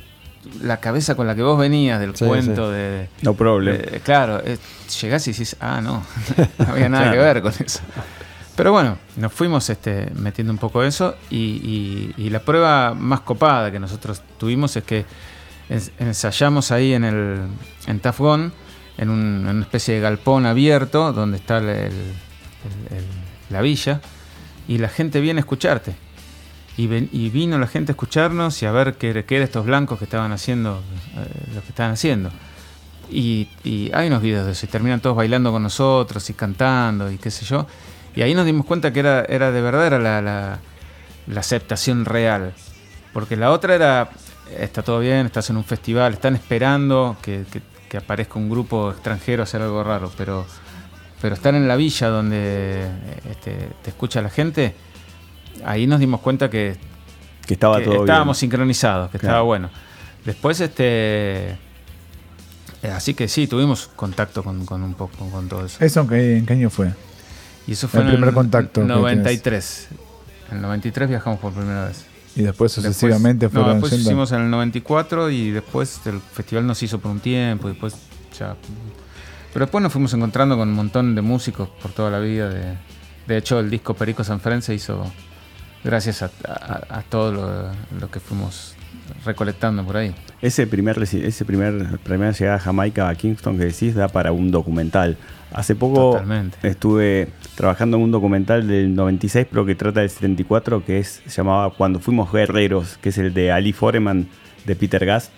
la cabeza con la que vos venías del Sí, cuento de, No problem. claro, eh, llegás y decís, ah, no, no había nada que ver con eso. Pero bueno, nos fuimos este, metiendo un poco eso y, y- y la prueba más copada que nosotros tuvimos es que ens- ensayamos ahí en el en Tafgón, en, un- en una especie de galpón abierto donde está el- el- el- la villa y la gente viene a escucharte. Y, ven- y vino la gente a escucharnos y a ver qué, qué eran estos blancos que estaban haciendo eh, lo que estaban haciendo. Y, y hay unos videos de eso, y terminan todos bailando con nosotros y cantando y qué sé yo. Y ahí nos dimos cuenta que era, era de verdad era la, la- la aceptación real. Porque la otra era, está todo bien, estás en un festival, están esperando que, que- que aparezca un grupo extranjero a hacer algo raro, pero, pero estar en la villa donde este, te escucha la gente, ahí nos dimos cuenta que, Que estaba que todo estábamos bien. sincronizados, que Claro. estaba bueno. Después, este. eh, Así que sí, tuvimos contacto con, con un poco con todo eso. ¿Eso en qué, en qué año fue? Y eso fue el en primer contacto que 93. En el 93 viajamos por primera vez. Y después Después- sucesivamente no, fueron después yendo. hicimos en el 94 y después el festival nos hizo por un tiempo y después ya... Pero después nos fuimos encontrando con un montón de músicos por toda la vida. De, de hecho, el disco Perico Sanfren se hizo gracias a, a- a todo lo, lo que fuimos recolectando por ahí. Ese primer, ese primer primera llegada a Jamaica a Kingston que decís da para un documental. Hace poco Totalmente. estuve trabajando en un documental del 96, pero que trata del 74, que es se llamaba Cuando fuimos guerreros, que es el de Ali Foreman de Peter Gast,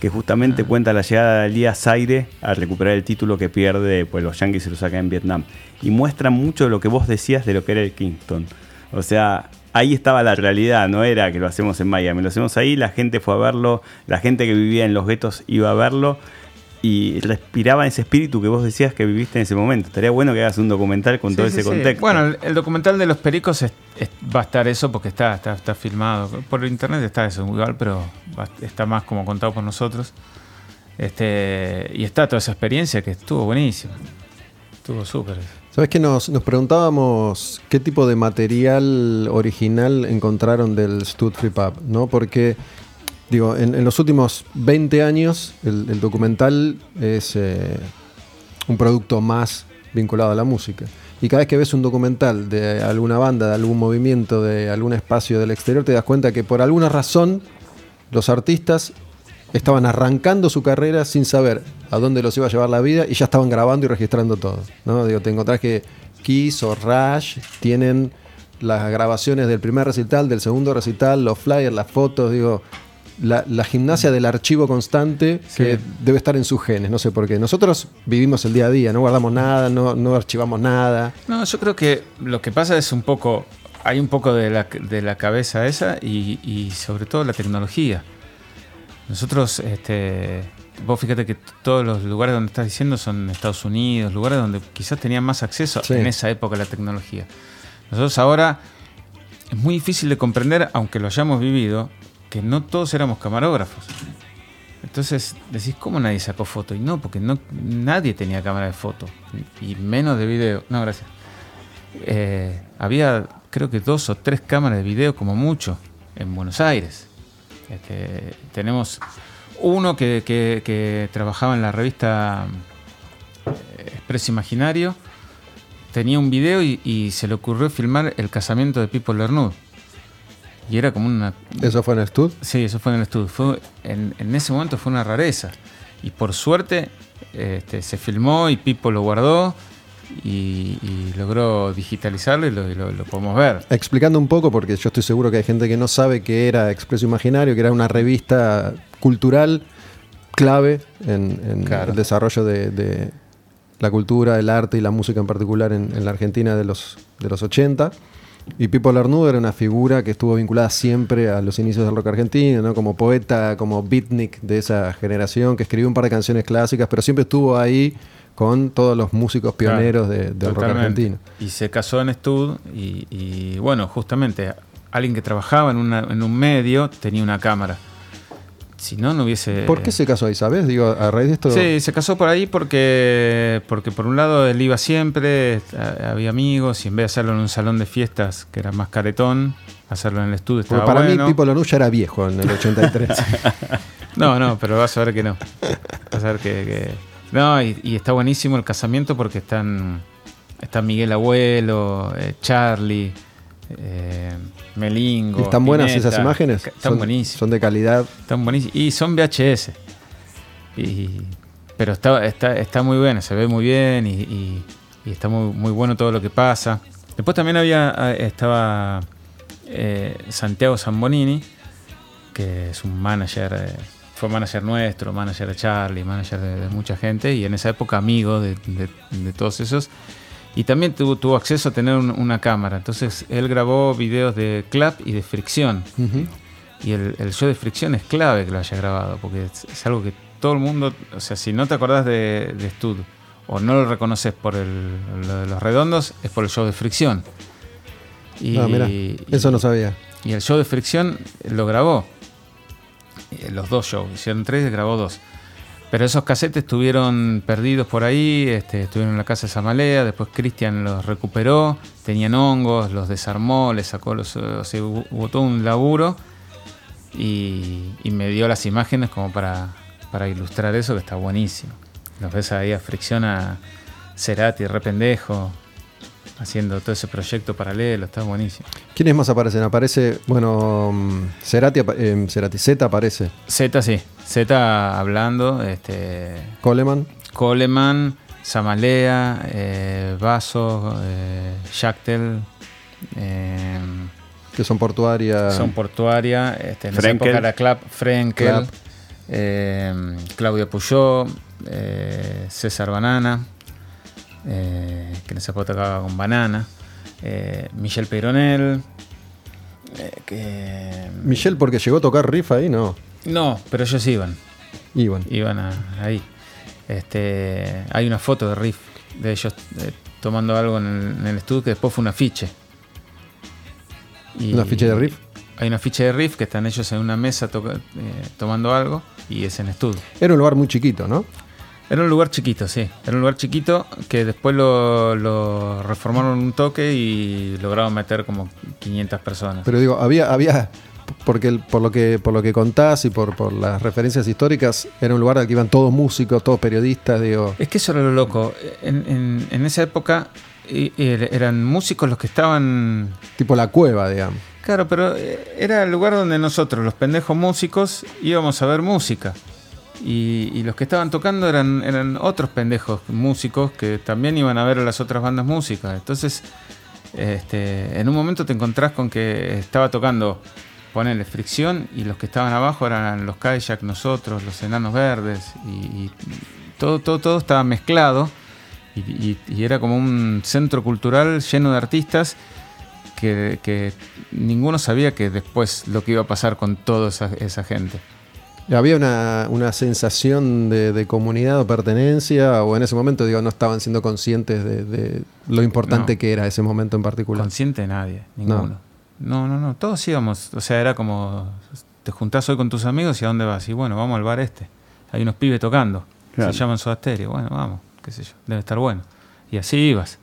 que justamente Ah. cuenta la llegada de Ali a Zaire a recuperar el título que pierde, pues los Yankees se lo sacan en Vietnam. Y muestra mucho de lo que vos decías de lo que era el Kingston. O sea, ahí estaba la realidad, no era que lo hacemos en Miami, lo hacemos ahí, la gente fue a verlo, la gente que vivía en los guetos iba a verlo y respiraba ese espíritu que vos decías que viviste en ese momento. Estaría bueno que hagas un documental con Sí, todo sí, ese sí. contexto. Bueno, el, el documental de los pericos es- es- va a estar eso porque está, está, está filmado. Por internet está eso igual, pero va- está más como contado por nosotros. Este, y está toda esa experiencia que estuvo buenísima. Estuvo súper. ¿Sabes que nos, nos preguntábamos qué tipo de material original encontraron del Stud Free Pub? ¿no? Porque, digo, en, los últimos 20 años el, el documental es eh, un producto más vinculado a la música. Y cada vez que ves un documental de alguna banda, de algún movimiento, de algún espacio del exterior, te das cuenta que por alguna razón los artistas estaban arrancando su carrera sin saber a dónde los iba a llevar la vida y ya estaban grabando y registrando todo. ¿no? Digo, te encontrás que Kiss o Rush tienen las grabaciones del primer recital, del segundo recital, los flyers, las fotos, digo, la, la gimnasia del archivo constante que debe estar en sus genes, no sé por qué. Nosotros vivimos el día a día, no guardamos nada, no, no archivamos nada. No, yo creo que lo que pasa es un poco. Hay un poco de la, de la cabeza esa y, y sobre todo la tecnología. Nosotros, este, vos fíjate que todos los lugares donde estás diciendo son Estados Unidos, lugares donde quizás tenían más acceso Sí. en esa época a la tecnología. Nosotros ahora es muy difícil de comprender, aunque lo hayamos vivido, que no todos éramos camarógrafos. Entonces decís, ¿cómo nadie sacó foto? Y no, porque no, nadie tenía cámara de foto, y menos de video. No, gracias. Eh, había, creo que dos o tres cámaras de video como mucho en Buenos Aires. Este, tenemos uno que, trabajaba en la revista eh, Expreso Imaginario. Tenía un video y, y se le ocurrió filmar el casamiento de Pipo Lernud. Y era como una, Eso fue en el Stud. Sí, eso fue en el estudio. Fue, en, en ese momento fue una rareza. Y por suerte este, se filmó y Pipo lo guardó y, y logró digitalizarlo y lo, y lo- lo podemos ver. Explicando un poco, porque yo estoy seguro que hay gente que no sabe que era Expreso Imaginario, que era una revista cultural clave en, en Claro. el desarrollo de, de la cultura, el arte y la música en particular en, en la Argentina de los, de los 80. Y Pipo Larnudo era una figura que estuvo vinculada siempre a los inicios del rock argentino, ¿no? Como poeta, como beatnik de esa generación, que escribió un par de canciones clásicas, pero siempre estuvo ahí con todos los músicos pioneros de- del rock argentino. Y se casó en Stud y, y, bueno, justamente alguien que trabajaba en, una- en un medio tenía una cámara. Si no, no hubiese... ¿Por qué se casó ahí, sabes? Digo, a raíz de esto. Sí, se casó por ahí porque, porque por un lado él iba siempre, había amigos y en vez de hacerlo en un salón de fiestas que era más caretón, hacerlo en el estudio porque estaba para bueno. mí Pipo Larnudo ya era viejo en el 83. No, no, pero vas a ver que no. Vas a ver que. que- No, y, y está buenísimo el casamiento porque están. Está Miguel Abuelo, eh, Charlie, eh, Melingo. ¿Están buenas Spinetta. esas imágenes? Están Son- buenísimas. Son de calidad. Están buenísimas. Y son VHS. Y, pero está, está, está muy bueno, se ve muy bien y, y- y está muy, muy bueno todo lo que pasa. Después también había eh, estaba eh, Santiago Zambonini, que es un manager, eh, fue manager nuestro, manager de Charlie, manager de, de mucha gente, y en esa época amigo de, de- de todos esos. Y también tuvo, tuvo acceso a tener un- una cámara. Entonces él grabó videos de clap y de fricción. Y el, el show de fricción es clave que lo haya grabado, porque es, es algo que todo el mundo, o sea, si no te acordás de, de Stud o no lo reconoces por el, lo de los redondos, es por el show de fricción. Y, Ah, mira, y- eso no sabía. y el show de fricción lo grabó. Eh, Los dos shows, hicieron tres y grabó dos. Pero esos casetes estuvieron perdidos por ahí, este, estuvieron en la casa de Samalea, después Cristian los recuperó, tenían hongos, los desarmó, les sacó los... O sea, hubo un laburo y, me dio las imágenes como para, para ilustrar eso, que está buenísimo. Los ves ahí a fricción a Cerati, re pendejo, haciendo todo ese proyecto paralelo, está buenísimo. ¿Quiénes más aparecen? Aparece, bueno, Cerati, eh, Cerati Z aparece. Z sí, Z hablando, este, Coleman. Coleman, Samalea, eh, Vaso, eh, Schachtel, eh, que son portuaria. Son Portuaria, este, en esa Frenkel. época era Clap, Frenkel, Clap. eh, Claudia Puyó, eh, César Banana, eh, que en esa época tocaba con Banana, eh, Michel Peyronel, eh, que... Michelle, porque llegó a tocar riff ahí, no. No, pero ellos iban. Iban. iban a- ahí. Este, hay una foto de Riff de ellos eh, tomando algo en el, en el estudio que después fue un afiche. Y- ¿Un afiche de Riff? Hay un afiche de Riff que están ellos en una mesa eh, tomando algo y es en estudio. Era un lugar muy chiquito, ¿no? Era un lugar chiquito, sí. Era un lugar chiquito que después lo, lo reformaron un toque y lograron meter como 500 personas. Pero digo, había, había, porque el- por lo que, por lo que contás y por, por las referencias históricas, era un lugar al que iban todos músicos, todos periodistas, digo. Es que eso era lo loco. En, en- en esa época eh, er- eran músicos los que estaban Tipo la cueva, digamos. Claro, pero eh, era el lugar donde nosotros, los pendejos músicos, íbamos a ver música. Y, los que estaban tocando eran, eran otros pendejos músicos que también iban a ver a las otras bandas músicas. Entonces, este, en un momento te encontrás con que estaba tocando, ponele fricción, y los que estaban abajo eran los Kayak, nosotros, los enanos verdes, y, todo, todo, todo estaba mezclado. Y, era como un centro cultural lleno de artistas que, que ninguno sabía que después lo que iba a pasar con toda esa, esa gente. Había una, una sensación de, de comunidad o pertenencia, o en ese momento, digo, no estaban siendo conscientes de, de lo importante No. que era ese momento en particular. Consciente de nadie, ninguno. No. no, no, todos íbamos. O sea, era como, te juntás hoy con tus amigos y a dónde vas. Y bueno, vamos al bar este. Hay unos pibes tocando. Claro. Se llaman Soda Stereo. Bueno, vamos, qué sé yo, debe estar bueno. Y así ibas.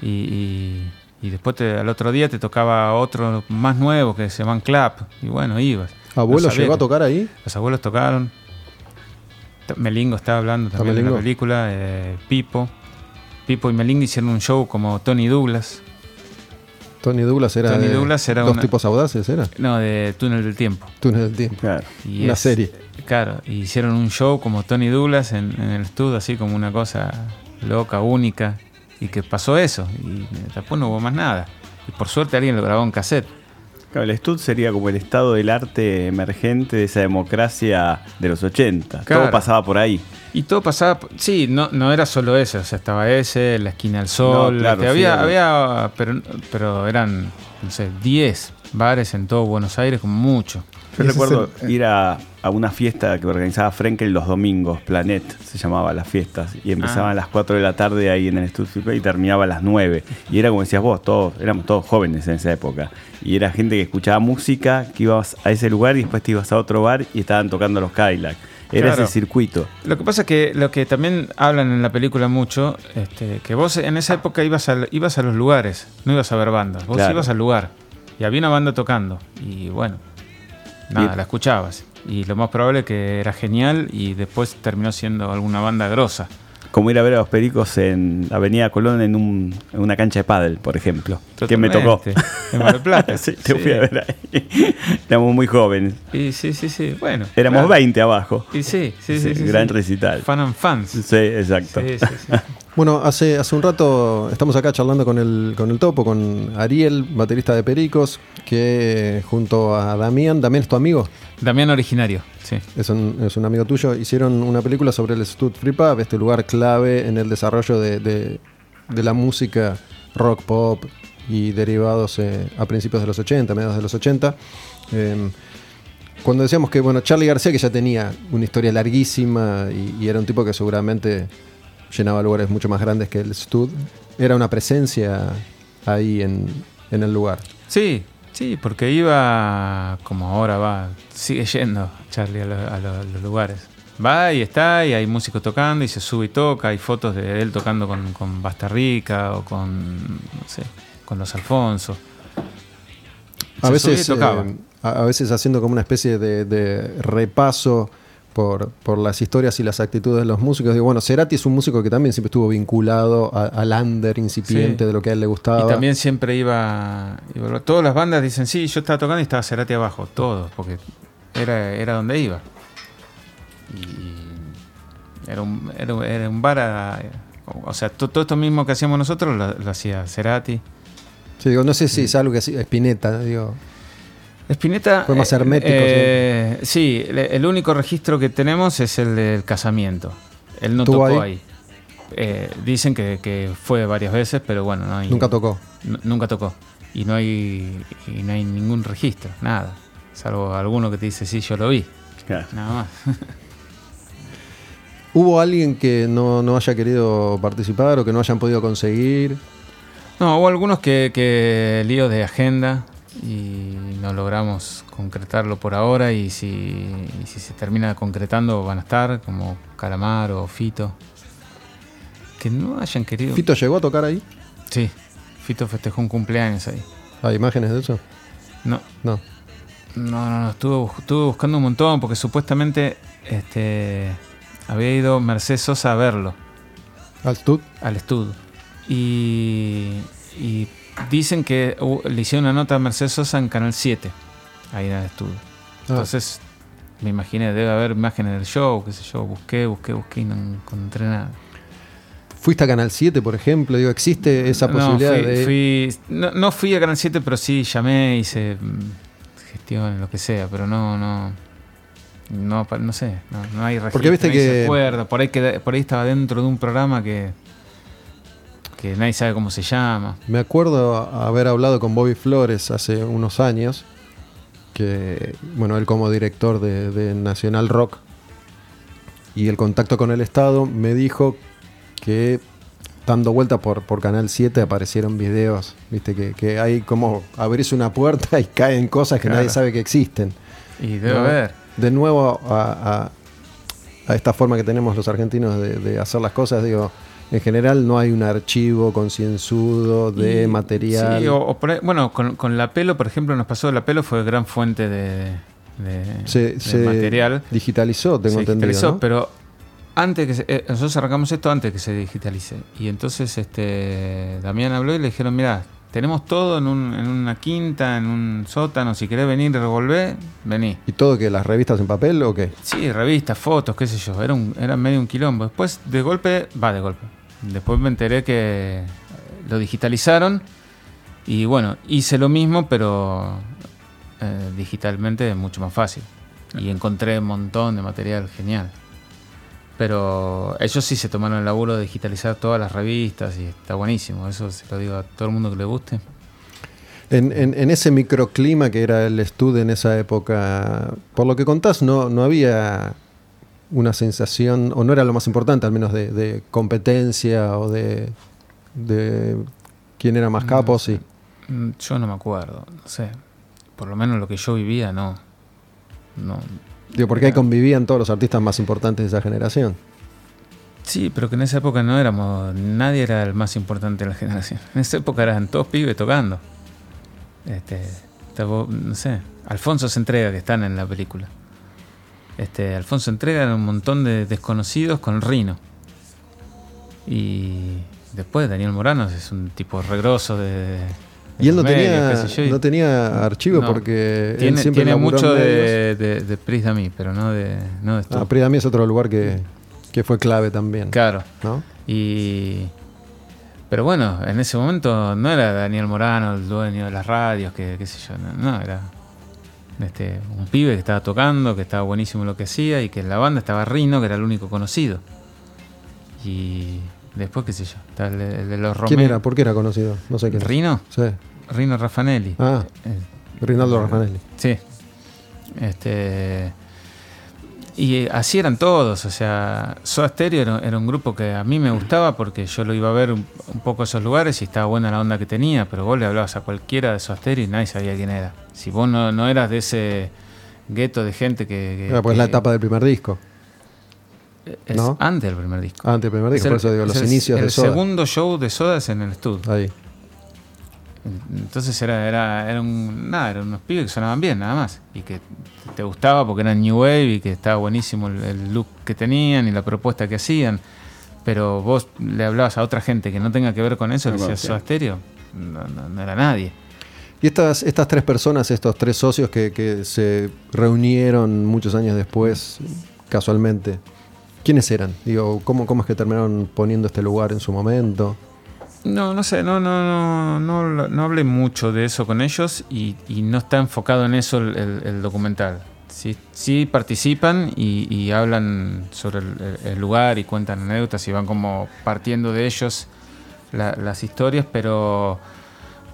Y, y- y después te- al otro día te tocaba otro más nuevo que se llaman Clap. Y bueno, ibas. ¿Abuelo llegó a tocar ahí? Los abuelos tocaron. Melingo estaba hablando también de la película. eh, Pipo. Pipo y Melingo hicieron un show como Tony Douglas. Tony Douglas era. Tony de Douglas era Dos una- tipos audaces, ¿era? No, de Túnel del Tiempo. Túnel del tiempo. Claro. Y Una es- serie. Claro, y hicieron un show como Tony Douglas en, en el estudio, así como una cosa loca, única. Y que pasó eso. Y después no hubo más nada. Y por suerte alguien lo grabó en cassette. Claro, el Stud sería como el estado del arte emergente de esa democracia de los 80. Claro. Todo pasaba por ahí. Y todo pasaba, sí, no, no era solo ese, o sea, estaba ese, la esquina del sol, No, claro, este, sí, había, había, pero, pero eran, no sé, 10 bares en todo Buenos Aires, como mucho. Yo recuerdo el- ir a, a una fiesta que organizaba Frenkel los domingos, Planet se llamaba las fiestas, y empezaban Ah. a las 4 de la tarde ahí en el estudio y terminaba a las 9. Y era como decías vos, todos, éramos todos jóvenes en esa época. Y era gente que escuchaba música, que ibas a ese lugar y después te ibas a otro bar y estaban tocando los Cadillac. Era Claro. ese circuito. Lo que pasa es que lo que también hablan en la película mucho, este, que vos en esa época ibas a, ibas a los lugares, no ibas a ver bandas, vos Claro. ibas al lugar y había una banda tocando y bueno, nada, Y- la escuchabas. Y lo más probable que era genial y después terminó siendo alguna banda grosa. Como ir a ver a los Pericos en Avenida Colón en, un- en una cancha de pádel, por ejemplo. Que me tocó. Totalmente. En Mar del Plata. sí, te Sí. fui a ver ahí. Éramos muy jóvenes. Y sí, sí, sí. Bueno. Éramos claro. 20 abajo. Y sí, sí, sí. Sí, gran recital. Fan and fans. Sí, exacto. Sí, sí, sí. Bueno, hace, hace un rato estamos acá charlando con el, con el topo, con Ariel, baterista de Pericos, que junto a Damián, Damián es tu amigo, Damián originario, sí. es un, es un amigo tuyo, hicieron una película sobre el Stud Free Pub, este lugar clave en el desarrollo de, de- de la música rock, pop y derivados eh, a principios de los 80, mediados de los 80. Eh, cuando decíamos que, bueno, Charlie García, que ya tenía una historia larguísima y, y era un tipo que seguramente llenaba lugares mucho más grandes que el Stud, era una presencia ahí en, en el lugar. Sí, sí, porque iba como ahora va, sigue yendo Charlie a, lo- a lo- a los lugares. Va y está, y hay músicos tocando, y se sube y toca, hay fotos de él tocando con, con Basta Rica o con, no sé, con los Alfonso. A veces, eh, a, a veces haciendo como una especie de, de repaso por, por las historias y las actitudes de los músicos. Digo, bueno, Cerati es un músico que también siempre estuvo vinculado al under incipiente Sí. de lo que a él le gustaba. Y también siempre iba, iba- Todas las bandas dicen, sí, yo estaba tocando y estaba Cerati abajo, todos, porque era, era donde iba. Y era un, era, un- era un bar a- O sea, to- todo esto mismo que hacíamos nosotros lo, lo hacía Cerati. Sí, digo, no sé si es algo que hacía Spinetta, digo. Spinetta. Fue más hermético, eh, sí, el único registro que tenemos es el del casamiento. Él no ¿Estuvo tocó ahí? ahí. Eh, dicen que, que fue varias veces, pero bueno, no hay. Nunca tocó. Nunca tocó. Y no hay y no hay ningún registro, nada. Salvo alguno que te dice, sí, yo lo vi. Claro. Nada más. ¿Hubo alguien que no, no haya querido participar o que no hayan podido conseguir? No, hubo algunos que, que líos de agenda y no logramos concretarlo por ahora y si, y si se termina concretando van a estar, como Calamar o Fito. Que no hayan querido... ¿Fito llegó a tocar ahí? Sí, Fito festejó un cumpleaños ahí. ¿Hay imágenes de eso? No, No. No, no, no, estuve, estuve buscando un montón porque supuestamente este, había ido Mercedes Sosa a verlo ¿Al Stud? al estudio. Y, y dicen que hu- le hicieron una nota a Mercedes Sosa en Canal 7, ahí en el estudio. Ah. Entonces me imaginé, debe haber imágenes del show, qué sé yo, busqué, busqué, busqué y no encontré nada. ¿Fuiste a Canal 7, por ejemplo? Digo, ¿existe esa No, posibilidad fui- de...? fui- no, no fui a Canal 7, pero sí llamé, hice mm, gestión, lo que sea, pero no, no, no, no sé, no, no hay registro, Porque viste que- por ahí, queda- por ahí estaba dentro de un programa que, que nadie sabe cómo se llama. Me acuerdo haber hablado con Bobby Flores hace unos años, que, bueno, él como director de, de Nacional Rock y el contacto con el Estado, me dijo que dando vuelta por, por Canal 7 aparecieron videos, viste, que, que hay como abrirse una puerta y caen cosas que Claro. nadie sabe que existen. Y debe ¿no? haber. De nuevo a, a- a esta forma que tenemos los argentinos de, de hacer las cosas, digo, en general no hay un archivo concienzudo de Y- material. Sí, o, o por ahí- bueno, con, con la pelo, por ejemplo, nos pasó, la pelo fue gran fuente de, de- se, de se material. digitalizó, tengo se entendido. digitalizó, ¿no? pero antes que se- eh, nosotros arrancamos esto antes que se digitalice. Y entonces este Damián habló y le dijeron, mira, tenemos todo en, un- en una quinta, en un sótano, si querés venir y revolver, vení. ¿Y todo que las revistas en papel o qué? Sí, revistas, fotos, qué sé yo, era, un, era medio un quilombo. Después, de golpe, va de golpe. Después me enteré que lo digitalizaron y bueno, hice lo mismo, pero eh, digitalmente es mucho más fácil. Y encontré un montón de material genial. Pero ellos sí se tomaron el laburo de digitalizar todas las revistas y está buenísimo. Eso se lo digo a todo el mundo que le guste. En, en- en ese microclima que era el estudio en esa época, por lo que contás, no, no había una sensación, o no era lo más importante, al menos de, de competencia o de, de quién era más capo, sí. Mm, Yo no me acuerdo, no sé. Por lo menos lo que yo vivía, no. No. Digo, porque ahí convivían todos los artistas más importantes de esa generación. Sí, pero que en esa época no éramos. Nadie era el más importante de la generación. En esa época eran todos pibes tocando. Este. No sé. Alfonso se entrega, que están en la película. Este, Alfonso entrega era un montón de desconocidos con Rino. Y después Daniel Morano es un tipo regroso de. Y él no tenía, no tenía archivo No. porque él tiene, siempre tiene mucho de, de, de Pris Dami, pero no de, no de esto. Ah, Prida Mí es otro lugar que, que fue clave también. claro. ¿no? Y. Pero bueno, en ese momento no era Daniel Morano el dueño de las radios, que qué sé yo, no, no, era este, un pibe que estaba tocando, que estaba buenísimo en lo que hacía y que en la banda estaba Rino, que era el único conocido. Y después, qué sé yo, está el, el de los ¿Quién era? ¿Por qué era conocido? No sé quién. ¿Rino? Sí. Rino Raffanelli. Ah, Eh, Rinaldo Raffanelli. Sí. Este. Y así eran todos, o sea, Soda Stereo era, era un grupo que a mí me gustaba porque yo lo iba a ver un, un poco esos lugares y estaba buena la onda que tenía, pero vos le hablabas a cualquiera de Soda Stereo y nadie sabía quién era. Si vos no, no eras de ese gueto de gente que... que- Ah, pues es la etapa del primer disco. Es ¿no? antes del primer disco. Antes del primer Es disco, el- por eso digo, es los el- inicios el de Soda. segundo show de Soda es en el estudio. Ahí. Entonces era, era, era un, nada, eran unos pibes que sonaban bien, nada más. Y que te gustaba porque eran New Wave y que estaba buenísimo el, el look que tenían y la propuesta que hacían. Pero vos le hablabas a otra gente que no tenga que ver con eso, le decías. Soda Stereo, no, no- no era nadie. Y estas, estas tres personas, estos tres socios que, que se reunieron muchos años después, casualmente, ¿quiénes eran? Digo, ¿cómo, ¿cómo es que terminaron poniendo este lugar en su momento? No, no sé, no, no, no, no, no hablé mucho de eso con ellos y, y no está enfocado en eso el, el- el documental. Sí, sí participan y, y hablan sobre el, lugar y cuentan anécdotas y van como partiendo de ellos la- las historias, pero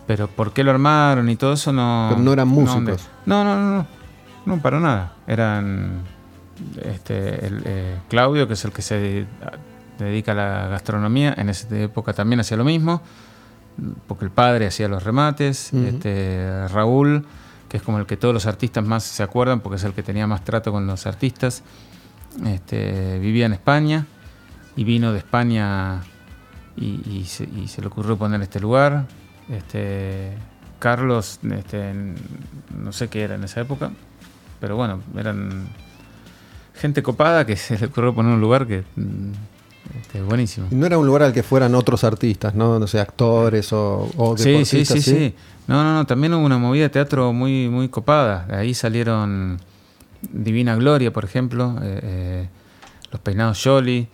pero por qué lo armaron y todo eso no. Pero no eran músicos. No, no, no, no, no, para nada. Eran este, el, eh, Claudio, que es el que se dedica a la gastronomía, en esa época también hacía lo mismo, porque el padre hacía los remates, este, Raúl, que es como el que todos los artistas más se acuerdan, porque es el que tenía más trato con los artistas, este, vivía en España y vino de España y, y se, y se le ocurrió poner este lugar. Este, Carlos, este, no sé qué era en esa época, pero bueno, eran gente copada que se le ocurrió poner un lugar que mm, este, buenísimo. No era un lugar al que fueran otros artistas, ¿no? No sé, actores o, o Sí, sí, deportistas. sí, sí. No, no, no, también hubo una movida de teatro muy, muy copada. De ahí salieron Divina Gloria, por ejemplo, eh, eh, Los Peinados Jolly,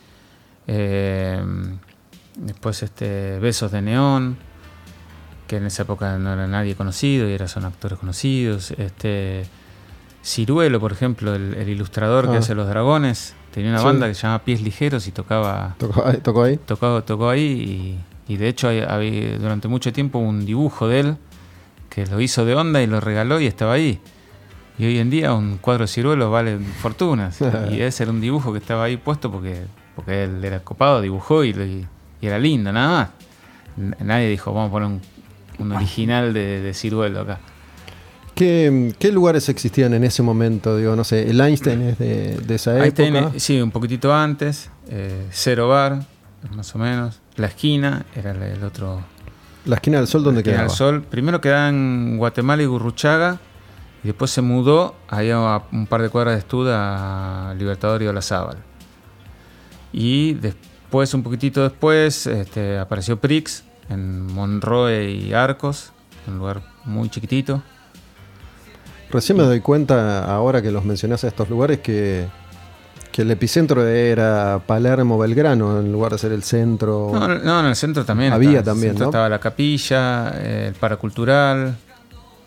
eh, después este Besos de Neón, que en esa época no era nadie conocido y ahora son actores conocidos. Este Ciruelo, por ejemplo, el, el ilustrador que Ah. hace Los Dragones, tenía una Sí. banda que se llama Pies Ligeros y tocaba ¿Tocó, ahí- tocó ahí? tocó, tocó ahí y, y de hecho hay- durante mucho tiempo un dibujo de él que lo hizo de onda y lo regaló y estaba ahí. Y hoy en día un cuadro de ciruelos vale fortunas. y ese era un dibujo que estaba ahí puesto porque, porque él era copado, dibujó y, lo- y- y era lindo, nada más. Nadie dijo, vamos a poner un, un original de, de ciruelo acá. ¿Qué, qué lugares existían en ese momento? Digo, no sé, el Einstein es de, de esa Ahí época. sí, un poquitito antes, eh, Cero Bar, más o menos. La esquina era el- el otro La esquina del sol, ¿dónde Esquina quedaba? del Sol. Primero quedaba en Guatemala y Gurruchaga. Y después se mudó ahí a un par de cuadras de estuda a Libertador y Olazábal. Y después, un poquitito después, este, apareció Prix en Monroe y Arcos, un lugar muy chiquitito. Recién me doy cuenta, ahora que los mencionás a estos lugares, que, que el epicentro era Palermo, Belgrano, en lugar de ser el centro. No, no, no, en el centro también. Había estaba. El también, centro ¿no? Estaba la capilla, eh, el paracultural,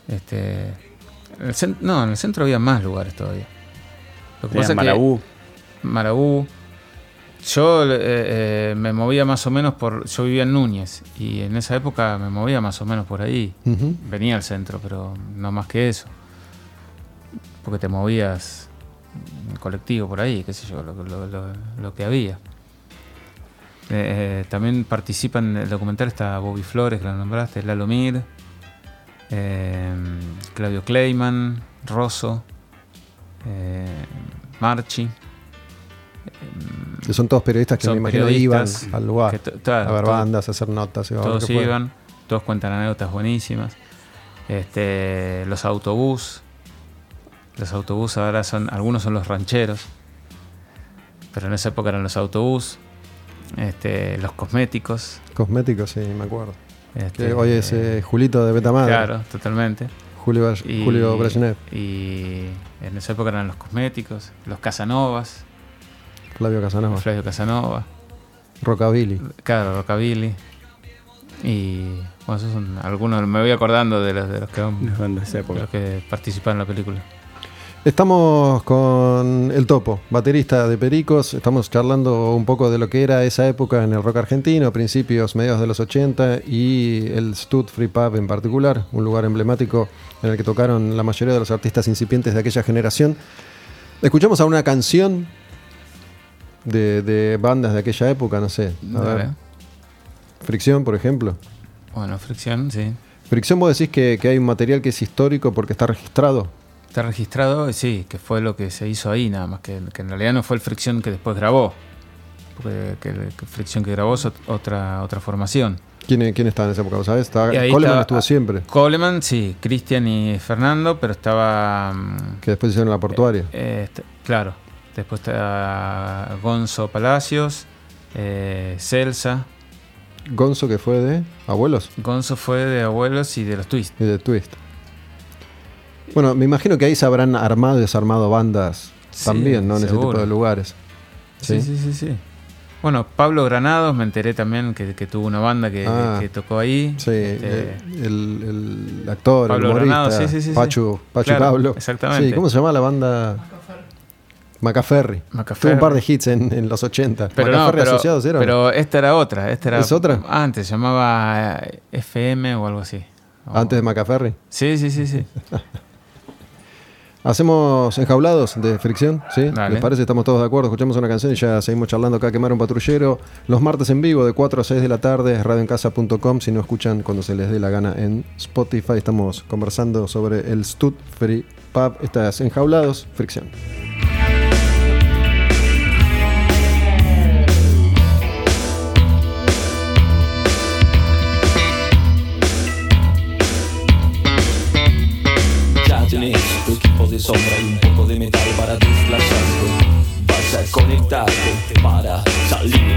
este, el no, en el centro había más lugares todavía. Lo que pasa que Marabú. Marabú. Yo eh, eh, me movía más o menos por. Yo vivía en Núñez y en esa época me movía más o menos por ahí. Venía al centro, pero no más que eso. Porque te movías en colectivo por ahí, qué sé yo, lo, lo- lo- lo que había. Eh, eh, también participan en el documental está Bobby Flores, que la nombraste, Lalo Mir, eh, Claudio Kleiman, Rosso, eh, Marchi. Que son todos periodistas que me imagino iban al lugar. que to- claro, a ver todo- bandas, a hacer notas. y todos iban, todos cuentan anécdotas buenísimas. Este, los autobús, los autobús ahora son, algunos son los rancheros, pero en esa época eran los autobús, este, los cosméticos. Cosméticos, sí, me acuerdo. este, Que hoy es eh, Julito de Beta Madre. Claro, totalmente. Julio, Y, Julio Brezhnev, y en esa época eran los cosméticos, los Casanovas, Flavio Casanova, Flavio Casanova, Rockabilly. claro, Rockabilly. Y bueno, esos son algunos, me voy acordando de los, de los que de esa época. los que participan en la película. Estamos con el Topo, baterista de Pericos. Estamos charlando un poco de lo que era esa época en el rock argentino, principios, mediados de los 80 y el Stud Free Pub en particular, un lugar emblemático en el que tocaron la mayoría de los artistas incipientes de aquella generación. Escuchamos a una canción de, de bandas de aquella época, no sé. A ver, Fricción, por ejemplo. Bueno, Fricción, sí. Fricción, vos decís que, que hay un material que es histórico porque está registrado. Está registrado, sí, que fue lo que se hizo ahí, nada más que, que en realidad no fue el Fricción que después grabó. Porque que, que Fricción que grabó es ot- otra, otra formación. ¿Quién, quién estaba en esa época? ¿Vos ¿Sabés? Estaba, Coleman estaba- estuvo siempre, Coleman, sí, Cristian y Fernando, pero estaba. mm, que después hicieron la portuaria. eh, este- claro, después está Gonzo Palacios, eh, Celsa. Gonzo, que fue de Abuelos Gonzo fue de Abuelos y de los Twist. y de Twist. Bueno, me imagino que ahí se habrán armado y desarmado bandas Sí, también, ¿no? En ese tipo de lugares. Sí, sí, sí, sí. Bueno, Pablo Granados, me enteré también que, que tuvo una banda que, Ah. que tocó ahí. Sí, Este, el, el actor, Pablo el humorista, Granado, sí, sí, sí. Pachu, Pachu Claro, Pablo. exactamente. Sí, ¿cómo se llama la banda? Macaferri. Macaferri. Tuvo un par de hits en, en los 80. pero no, Macaferri pero, asociados eran. pero esta era otra. Esta era, ¿Es otra? Antes, se llamaba FM o algo así. O- Antes de Macaferri. Sí, sí, sí, sí. Hacemos enjaulados de fricción, ¿sí? Dale. ¿Les parece? Estamos todos de acuerdo. Escuchamos una canción y ya seguimos charlando acá. Quemar un patrullero. Los martes en vivo de 4 a 6 de la tarde. Radioencasa.com. Si no escuchan cuando se les dé la gana en Spotify. Estamos conversando sobre el Stud Free Pub. Estas enjaulados, fricción. Tenés equipo de sombra y un poco de metal para desplazarte. Vas a conectarte para salir.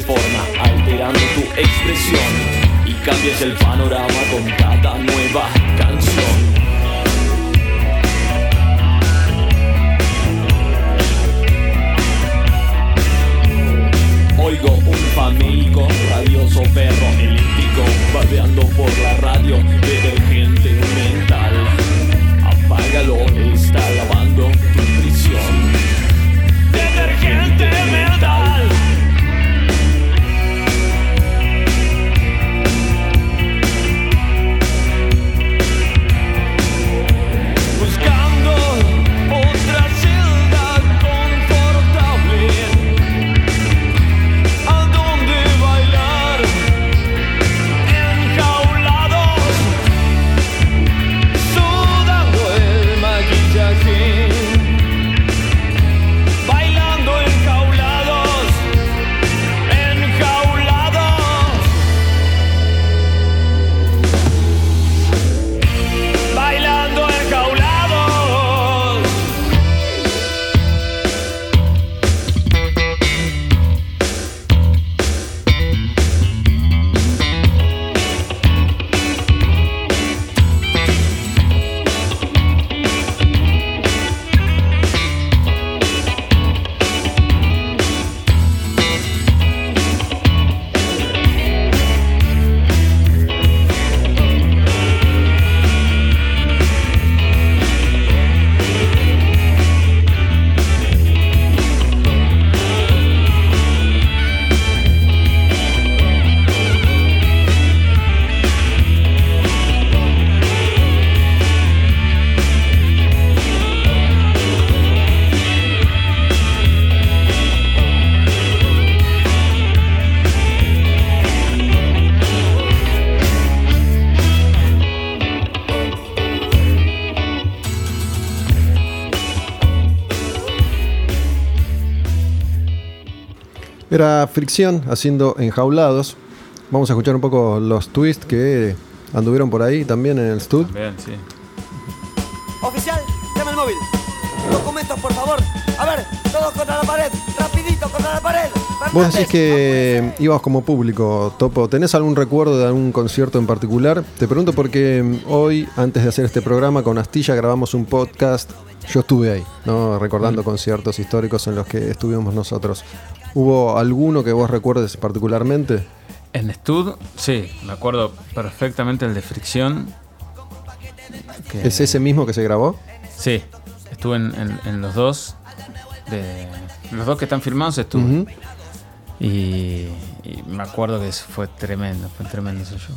De forma, alterando tu expresión y cambias el panorama con cada nueva canción. Oigo un famélico, radioso perro eléctrico Babeando por la radio, detergente mental Apágalo, está lavando Fricción haciendo Enjaulados. Vamos a escuchar un poco los twists que anduvieron por ahí también en el stud. También, sí. Oficial, llama el móvil. Documentos, por favor. A ver, todos contra la pared. Rapidito, contra la pared. Vos decís que ibas como público, Topo. ¿Tenés algún recuerdo de algún concierto en particular? Te pregunto porque hoy, antes de hacer este programa con Astilla, grabamos un podcast. Yo estuve ahí, ¿no? Recordando conciertos históricos en los que estuvimos nosotros. ¿Hubo alguno que vos recuerdes particularmente? En Stud, sí, me acuerdo perfectamente el de Fricción. que- ¿Es ese mismo que se grabó? Sí, estuve en, en- en los dos. De, los dos que están filmados estuve. Ujú. y, y me acuerdo que eso fue tremendo, fue tremendo ese show.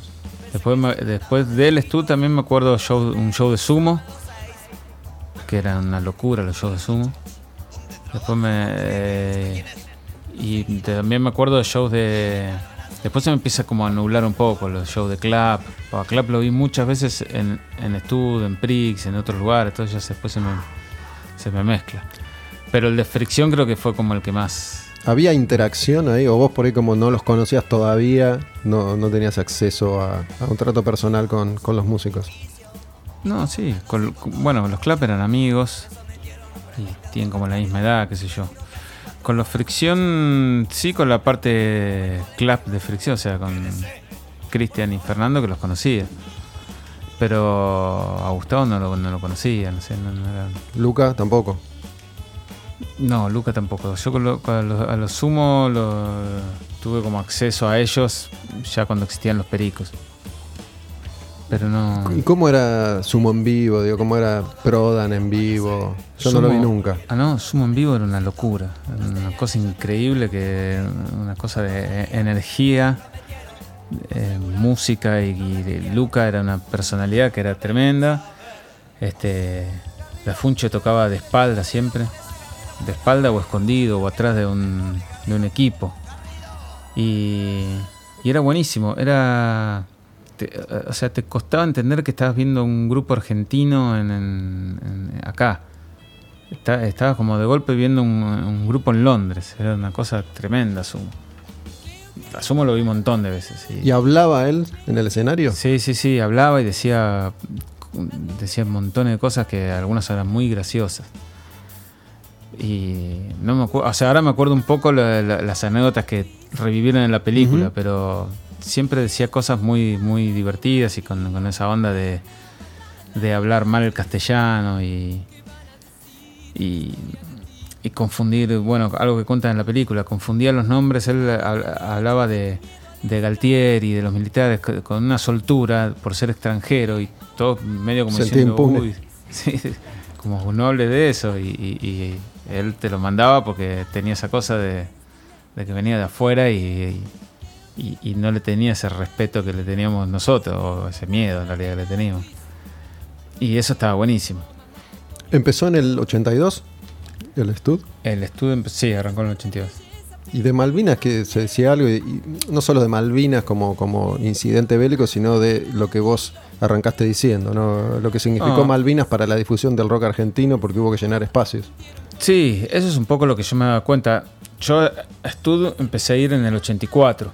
Después, me- después del Stud también me acuerdo show, un show de sumo, que era una locura los shows de sumo. Después me... eh, y también me acuerdo de shows de... Después se me empieza como a nublar un poco los shows de Clap. A Clap lo vi muchas veces en, en Stud, en Prix, en otros lugares, entonces ya después se me, se me mezcla. Pero el de Fricción creo que fue como el que más... ¿Había interacción ahí? ¿O vos por ahí como no los conocías todavía, no, no tenías acceso a, a un trato personal con, con los músicos? No, sí. con- con- bueno, los Clap eran amigos y tienen como la misma edad, qué sé yo. Con los Fricción, sí, con la parte Clap de Fricción, o sea, con Cristian y Fernando que los conocía. Pero a Gustavo no lo, no lo conocía, no sé, no, no era- Luca tampoco. No, Luca tampoco. Yo con lo- con los- a los sumo lo- tuve como acceso a ellos ya cuando existían los pericos. Pero no. ¿Y cómo era Sumo en vivo? Digo, ¿Cómo era Prodan en vivo? Yo no lo vi nunca. Ah, no, Sumo en vivo era una locura. Era Una cosa increíble, que una cosa de energía, eh, música y, Luca era una personalidad que era tremenda. Este, la Funcho tocaba de espalda siempre, de espalda o escondido o atrás de un, de un equipo. Y, y era buenísimo, era... te- o sea, te costaba entender que estabas viendo un grupo argentino en, en- en- acá. Está- estaba como de golpe viendo un, un grupo en Londres. Era una cosa tremenda, Sumo. A Sumo lo vi un montón de veces. y- ¿Y hablaba él en el escenario? Sí, sí, sí, hablaba y decía, decía montones de cosas que algunas eran muy graciosas. Y no me acuerdo, o sea, ahora me acuerdo un poco la- la- las anécdotas que revivieron en la película, pero siempre decía cosas muy, muy divertidas y con, con esa onda de, de hablar mal el castellano y, y, y confundir, bueno, algo que cuentan en la película, confundía los nombres, él hab- hablaba de, de Galtier y de los militares co- con una soltura por ser extranjero y todo medio como diciendo. "Uy", sí, como no hable de eso y, y- y él te lo mandaba porque tenía esa cosa de, de que venía de afuera y, y- y no le tenía ese respeto que le teníamos nosotros, o ese miedo en realidad que le teníamos. Y eso estaba buenísimo. ¿Empezó en el 82? ¿El estudio? El estudio, sí, arrancó en el 82. Y de Malvinas que se decía algo, y, y no solo de Malvinas como, como incidente bélico, sino de lo que vos arrancaste diciendo, ¿no? lo que significó Ah. Malvinas para la difusión del rock argentino porque hubo que llenar espacios. Sí, eso es un poco lo que yo me daba cuenta. Yo a estudio empecé a ir en el 84,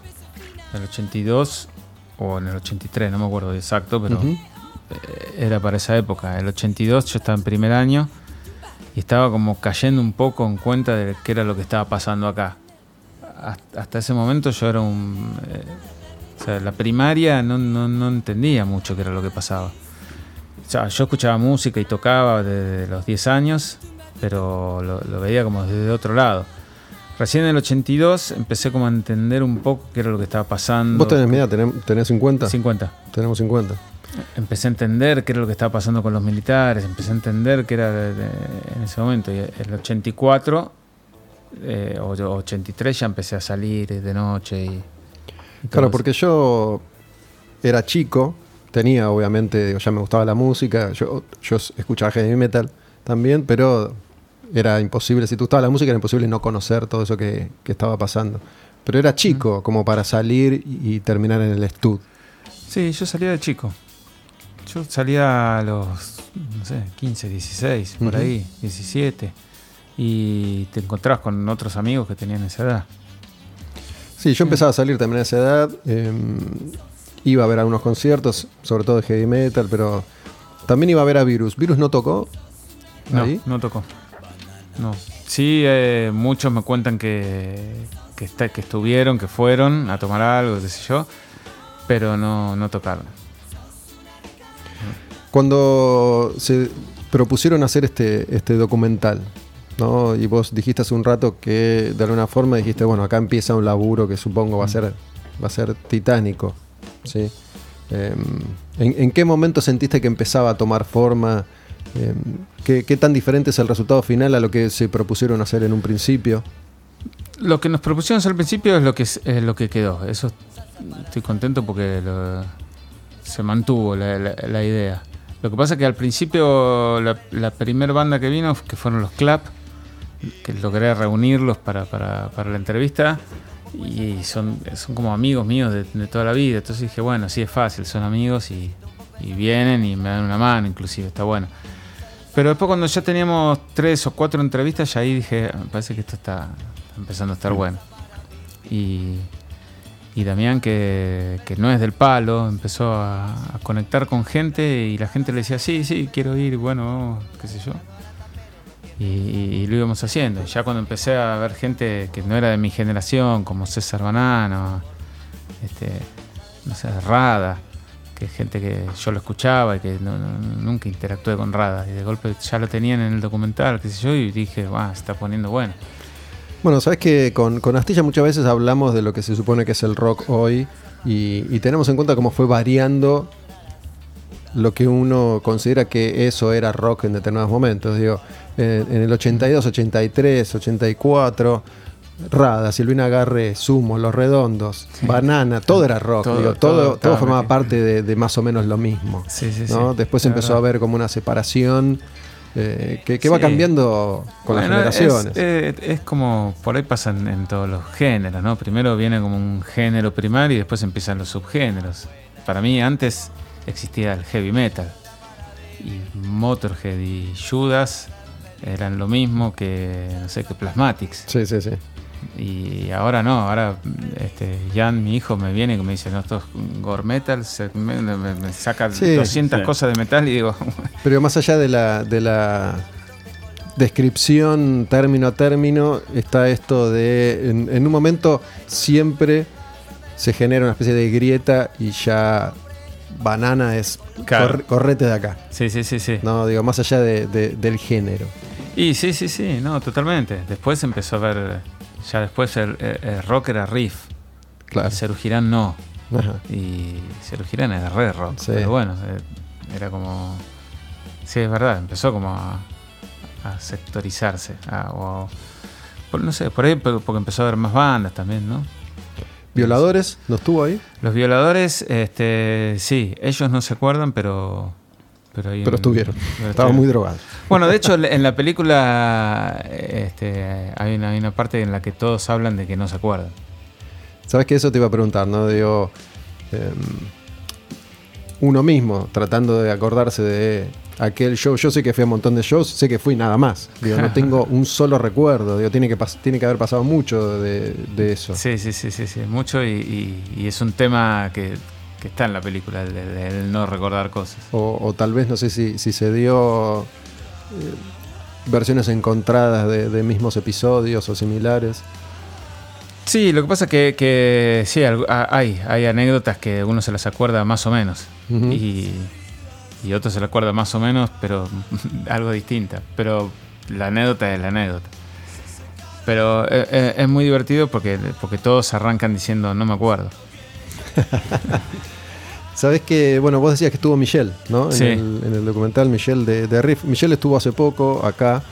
en el 82 o en el 83, no me acuerdo exacto, pero eh, era para esa época. El 82 yo estaba en primer año y estaba como cayendo un poco en cuenta de qué era lo que estaba pasando acá. Hasta, hasta ese momento yo era un... eh, o sea, la primaria no, no, no entendía mucho qué era lo que pasaba. O sea, yo escuchaba música y tocaba desde los 10 años, pero lo, lo veía como desde otro lado. Recién en el 82 empecé como a entender un poco qué era lo que estaba pasando. ¿Vos tenés media? ¿Tenés, tenés 50? 50. Tenemos 50. Empecé a entender qué era lo que estaba pasando con los militares, empecé a entender qué era de- de- en ese momento. Y el 84 eh, o 83 ya empecé a salir de noche y... Claro, eso. porque yo era chico, tenía obviamente, ya me gustaba la música, yo, yo escuchaba heavy metal también, pero era imposible, si te gustaba la música era imposible no conocer todo eso que, que estaba pasando. Pero era chico como para salir y, terminar en el estudio. Sí, yo salía de chico. Yo salía a los, no sé, 15, 16, por ahí, 17. Y te encontrabas con otros amigos que tenían esa edad. Sí, yo empezaba a salir también a esa edad. eh, iba a ver algunos conciertos, sobre todo de heavy metal, pero también iba a ver a Virus. ¿Virus no tocó? No, Ahí. no tocó. No. Sí, eh, muchos me cuentan que, que, está- que estuvieron, que fueron a tomar algo, qué sé yo, pero no, no tocaron. Cuando se propusieron hacer este, este documental, ¿no? Y vos dijiste hace un rato que de alguna forma dijiste, bueno, acá empieza un laburo que supongo va a ser, va a ser titánico. ¿sí? Eh, ¿en, en qué momento sentiste que empezaba a tomar forma? Eh, ¿qué, tan diferente es el resultado final a lo que se propusieron hacer en un principio? Lo que nos propusieron al principio es lo que, es, lo que quedó. Eso estoy contento porque lo- se mantuvo la, idea. Lo que pasa es que al principio la, la primera banda que vino, que fueron los Clap, que logré reunirlos para, para- para la entrevista, y son, son como amigos míos de, de toda la vida. Entonces dije, bueno, sí es fácil, son amigos y vienen y me dan una mano, inclusive, está bueno. Pero después cuando ya teníamos tres o cuatro entrevistas, ya ahí dije, me parece que esto está empezando a estar bueno. Y, y Damián, que, que no es del palo, empezó a, a conectar con gente y la gente le decía, sí, sí, quiero ir, bueno, qué sé yo. Y, y lo íbamos haciendo. Ya cuando empecé a ver gente que no era de mi generación, como César Banano, este, no sé, Rada, que gente que yo lo escuchaba y que nunca interactué con Rada. Y de golpe ya lo tenían en el documental, qué sé yo, y dije, va, se está poniendo bueno. Bueno, sabes que con, con Astilla muchas veces hablamos de lo que se supone que es el rock hoy y, y tenemos en cuenta cómo fue variando lo que uno considera que eso era rock en determinados momentos. Digo, en el 82, 83, 84, Rada, Silvina Garre, Sumo, Los Redondos, Banana, todo era rock. Todo- digo, todo todo, todo, estaba formaba parte de, de más o menos lo mismo. Sí, sí, ¿no? sí. Después empezó a haber como una separación eh, que, que va cambiando con Bueno, las generaciones. Es, eh, es como, por ahí pasan en todos los géneros, ¿no? Primero viene como un género primario y después empiezan los subgéneros. Para mí antes existía el heavy metal. Y Motorhead y Judas eran lo mismo que, no sé, que Plasmatics. Sí, sí, sí. Y ahora no, ahora este, Jan, mi hijo, me viene y me dice, no, esto es gore metal, se- me, me- me saca Sí, 200 sí. cosas de metal y digo, Pero más allá de la, de la descripción término a término, está esto de, en, en un momento siempre se genera una especie de grieta y ya banana es Claro. correte de acá. sí, sí, sí, sí. No, digo, más allá de- de- del género. Y sí, sí, sí, no, totalmente. Después empezó a ver, ya después el, el- el rock era riff, Claro. Girán no. Ajá. Y Girán era re rock. Sí. Pero bueno, eh, era como. Sí, es verdad, empezó como a, a sectorizarse. a- o a- no sé, por ahí por- porque empezó a haber más bandas también, ¿no? ¿Violadores? ¿No estuvo ahí? Los violadores, este, sí, ellos no se acuerdan, pero. Pero, ahí Pero en- estuvieron. pero Estaban muy drogados. Bueno, de hecho, en la película este, hay, una, hay una parte en la que todos hablan de que no se acuerdan. ¿Sabes que Eso te iba a preguntar, ¿no? Digo, em, uno mismo tratando de acordarse de aquel show. Yo sé que fui a un montón de shows, sé que fui nada más. Digo, no tengo un solo recuerdo. Digo, tiene que, tiene que haber pasado mucho de, de eso. Sí, sí, sí, sí, sí, mucho y, y- y es un tema que, que está en la película, el, el- el no recordar cosas. O, o tal vez, no sé si, si se dio eh, versiones encontradas de, de mismos episodios o similares. Sí, lo que pasa es que, que sí, hay, hay anécdotas que uno se las acuerda más o menos y, y otro se las acuerda más o menos, pero algo distinta. Pero la anécdota es la anécdota. Pero eh, eh, es muy divertido porque, porque todos arrancan diciendo no me acuerdo. Sabes que, bueno, vos decías que estuvo Michelle, ¿no? En, Sí. el, en el documental Michelle de, de Riff. Michelle estuvo hace poco acá.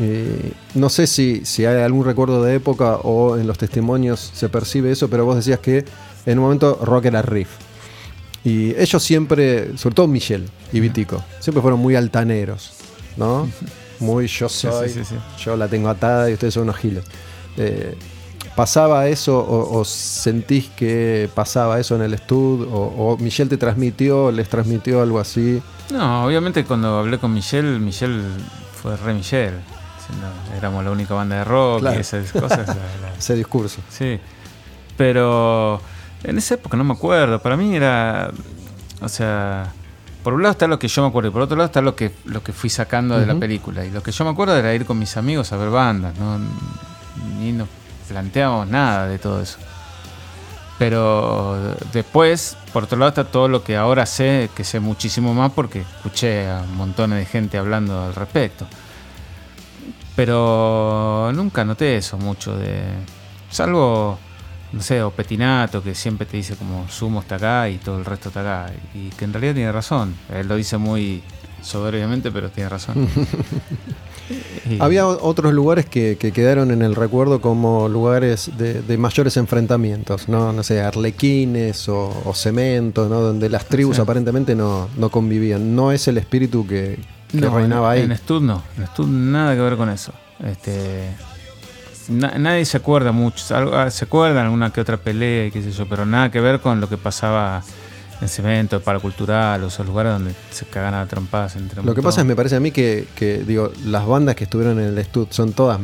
Eh, no sé si, si hay algún recuerdo de época o en los testimonios se percibe eso, pero vos decías que en un momento rock era Riff. Y ellos siempre, sobre todo Michelle y Vitico, siempre fueron muy altaneros, ¿no? Muy yo soy, sí, sí, sí. yo la tengo atada y ustedes son unos giles. Eh, ¿Pasaba eso o, o sentís que pasaba eso en el estudio? O, o Michelle te transmitió, les transmitió algo así? No, obviamente cuando hablé con Michelle, Michelle fue re Michelle. Éramos la única banda de rock Claro. y esas cosas. la- la- Ese discurso. sí. Pero en esa época no me acuerdo. Para mí era. O sea. Por un lado está lo que yo me acuerdo y por otro lado está lo que, lo que fui sacando de la película. Y lo que yo me acuerdo era ir con mis amigos a ver bandas. No, ni nos planteamos nada de todo eso. Pero después, por otro lado, está todo lo que ahora sé, que sé muchísimo más porque escuché a montones de gente hablando al respecto. Pero nunca noté eso mucho de. Salvo, no sé, o Petinato, que siempre te dice como Sumo está acá y todo el resto está acá. Y que en realidad tiene razón. Él lo dice muy soberbiamente, pero tiene razón. Y- Había otros lugares que, que quedaron en el recuerdo como lugares de, de mayores enfrentamientos, ¿no? No sé, arlequines o, o cemento, ¿no? Donde las tribus Sí. aparentemente no, no convivían. No es el espíritu que, que No, reinaba en, ahí. En Stud no, en Stud nada que ver con eso. Este, na- nadie se acuerda mucho, ah, se acuerdan alguna que otra pelea y qué sé yo, pero nada que ver con lo que pasaba en Cemento, Paracultural, o esos lugares donde se cagan a trompadas entre Lo que pasa es, me parece a mí que, que, digo, las bandas que estuvieron en el Stud son todas,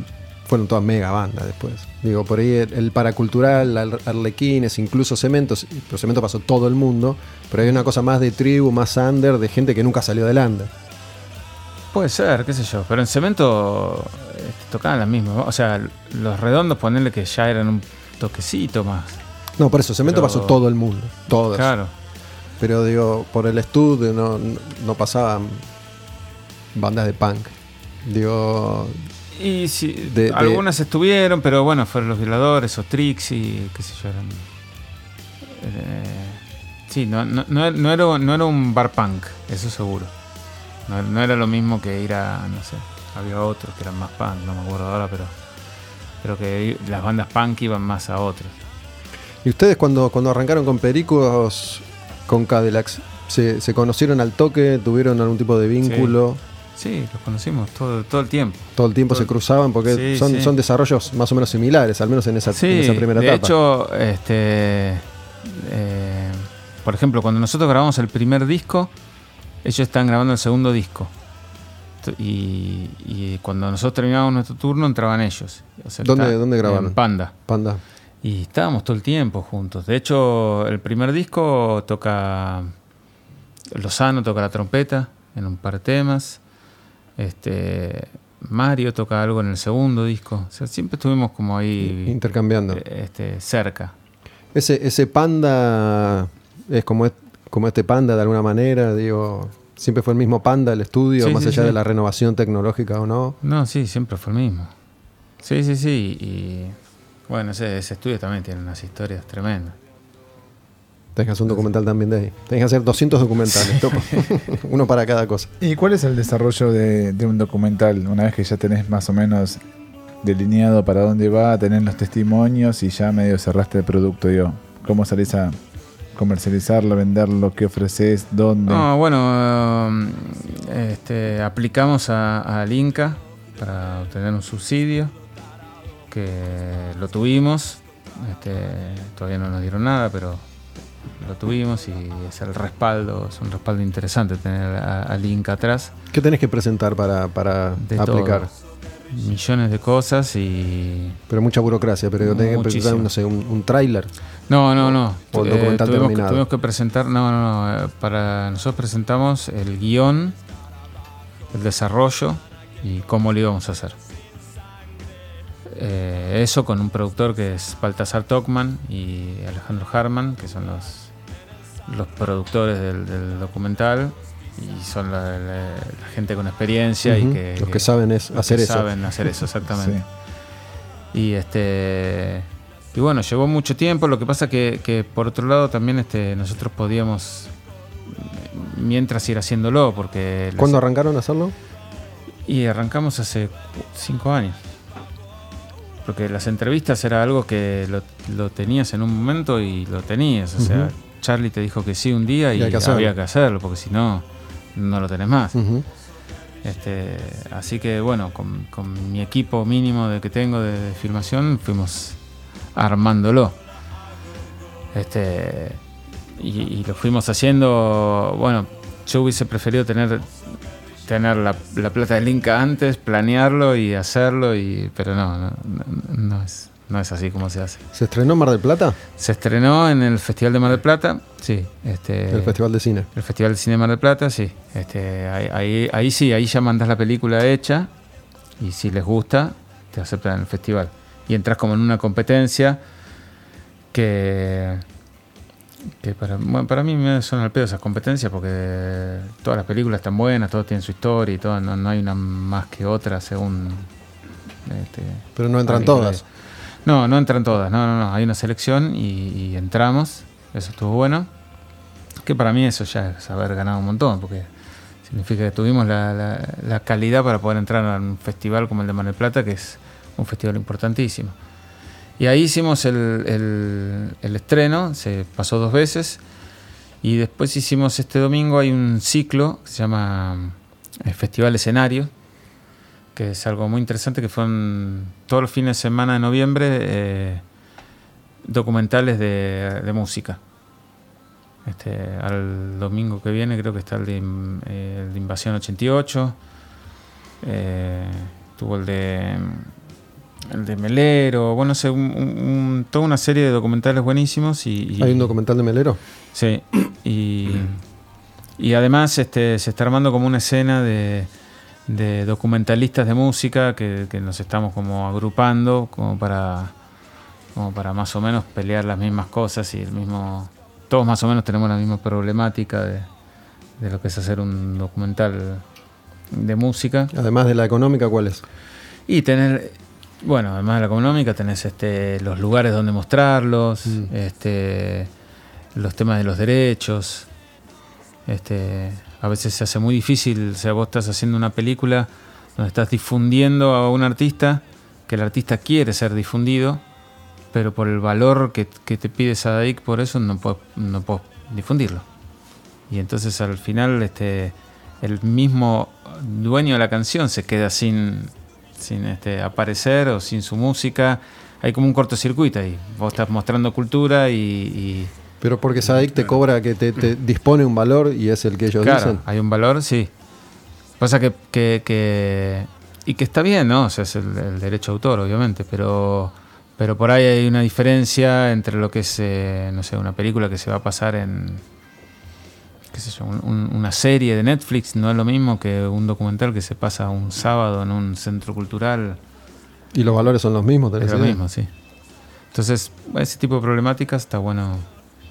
fueron todas mega bandas después. Digo, por ahí el, el paracultural, Ar- arlequines, incluso cementos, pero cemento pasó todo el mundo, pero hay una cosa más de tribu, más under, de gente que nunca salió adelante. Puede ser, qué sé yo, pero en Cemento este, tocaban las mismas. O sea, los redondos, ponerle que ya eran un toquecito más. No, por eso, cemento Pero- pasó todo el mundo, todos. Claro. Pero digo, por el estudio no, no, pasaban bandas de punk. Digo, Y sí, De- de- algunas estuvieron, pero bueno, fueron los violadores o Trixie, qué sé yo, eran. eh, sí, no, no, no, era, no era un bar punk, eso seguro. No, no era lo mismo que ir a, no sé, había otros que eran más punk, no me acuerdo ahora, pero. Pero que las bandas punk iban más a otros. ¿y ustedes cuando, cuando arrancaron con Pericos, con Cadillacs, se, se conocieron al toque? ¿Tuvieron algún tipo de vínculo? Sí, los conocimos todo, todo el tiempo. ¿Todo el tiempo Todo- se cruzaban? Porque Sí, son, sí. son desarrollos más o menos similares, al menos en esa, en Sí, esa primera de etapa. hecho, este, eh, por ejemplo, cuando nosotros grabamos el primer disco, ellos están grabando el segundo disco. Y, y cuando nosotros terminábamos nuestro turno, entraban ellos. O sea, ¿Dónde- dónde grabaron? En Panda. Panda. Y estábamos todo el tiempo juntos. De hecho, el primer disco toca Lozano, toca la trompeta en un par de temas. Este, Mario toca algo en el segundo disco. O sea, siempre estuvimos como ahí Intercambiando. eh, este, cerca. Ese, ese panda es como, es- como este panda de alguna manera, digo, siempre fue el mismo panda el estudio, Sí, más sí, allá sí. de la renovación tecnológica o no. No, sí, siempre fue el mismo. Sí, sí, sí. Y bueno, ese, ese estudio también tiene unas historias tremendas. Tenés que hacer un documental también de ahí. Tenés que hacer 200 documentales, topo. uno para cada cosa. ¿Y cuál es el desarrollo de, de un documental? Una vez que ya tenés más o menos delineado para dónde va, tenés los testimonios y ya medio cerraste el producto, digo. ¿Cómo salís a comercializarlo, venderlo, qué ofreces, dónde? No, bueno, um, este, aplicamos a- al Inca para obtener un subsidio, que lo tuvimos. Este, todavía no nos dieron nada, pero lo tuvimos y es el respaldo, es un respaldo interesante tener a- al Inca atrás. ¿Qué tenés que presentar para, para De aplicar? todo. Millones de cosas y Pero mucha burocracia, pero tenés que presentar, no sé, un, un tráiler. No, no, no. O Eh, documental tuvimos, que, terminado. tuvimos que presentar, no, no, no. eh, Para nosotros presentamos el guion, el desarrollo y cómo lo íbamos a hacer. Eh, eso con un productor que es Baltasar Tokman y Alejandro Harman, que son los, los productores del, del documental y son la, la- la gente con experiencia y que, Los que saben es los hacer que eso. saben hacer eso, exactamente. Sí. Y este y bueno, llevó mucho tiempo. Lo que pasa que, que por otro lado también este, nosotros podíamos mientras ir haciéndolo, porque ¿Cuándo arrancaron a hacerlo? y arrancamos hace cinco años. Porque las entrevistas era algo que lo, lo tenías en un momento y lo tenías. O sea. Charlie te dijo que sí un día y, Y que había que hacerlo, porque si no, no lo tenés más. Este, así que bueno, con, con mi equipo mínimo de que tengo de, de filmación fuimos armándolo. Este, y, y lo fuimos haciendo. Bueno, yo hubiese preferido tener tener la, la plata del Inca antes, planearlo y hacerlo, y, pero no, no, no- es, no es así como se hace. ¿Se estrenó en Mar del Plata? Se estrenó en el Festival de Mar del Plata, sí. Este, El Festival de Cine. El Festival de Cine de Mar del Plata, sí. Este, ahí, ahí, ahí sí, ahí ya mandas la película hecha y si les gusta, te aceptan en el festival. Y entras como en una competencia que, que para, bueno, para mí me son al pedo esas competencias porque todas las películas están buenas, todas tienen su historia y todo, no, no hay una más que otra según... este, Pero no entran todas. No, no entran todas, no, no, no. Hay una selección y, y entramos. Eso estuvo bueno. Que para mí eso ya es haber ganado un montón, porque significa que tuvimos la, la- la calidad para poder entrar a un festival como el de Mar del Plata, que es un festival importantísimo. Y ahí hicimos el, el- estreno, se pasó dos veces. Y después hicimos este domingo, hay un ciclo que se llama eh, Festival Escenario, que es algo muy interesante, que fueron todos los fines de semana de noviembre eh, documentales de, música. Este, al domingo que viene creo que está el de, Invasión 88, eh, tuvo el de el de Melero, bueno, no sé, un- un- un- toda una serie de documentales buenísimos y, y- ¿Hay un documental de Melero? Sí, y, y además este, se está armando como una escena de, de documentalistas de música que, que nos estamos como agrupando como para, como para más o menos pelear las mismas cosas y el mismo... Todos más o menos tenemos la misma problemática de, de lo que es hacer un documental de música. Además de la económica, ¿cuál es? Y tener, bueno, además de la económica, tenés este, los lugares donde mostrarlos, Mm. este, los temas de los derechos. Este, a veces se hace muy difícil, o sea, vos estás haciendo una película donde estás difundiendo a un artista, que el artista quiere ser difundido, pero por el valor que, que te pide Sadaic, por eso no puedo, no puedo difundirlo. Y entonces al final este, el mismo dueño de la canción se queda sin, sin este, aparecer o sin su música. Hay como un cortocircuito ahí. Vos estás mostrando cultura y, y- Pero porque Sadik te cobra que te, te dispone un valor y es el que ellos claro, dicen. hay un valor, sí. Pasa que, que, que- y que está bien, ¿no? O sea, es el, el derecho de autor, obviamente, pero pero por ahí hay una diferencia entre lo que es, eh, no sé, una película que se va a pasar en, qué sé yo, un- un- una serie de Netflix, no es lo mismo que un documental que se pasa un sábado en un centro cultural. Y los valores son los mismos. ¿tenés Es lo mismo, sí. Entonces, ese tipo de problemáticas está bueno,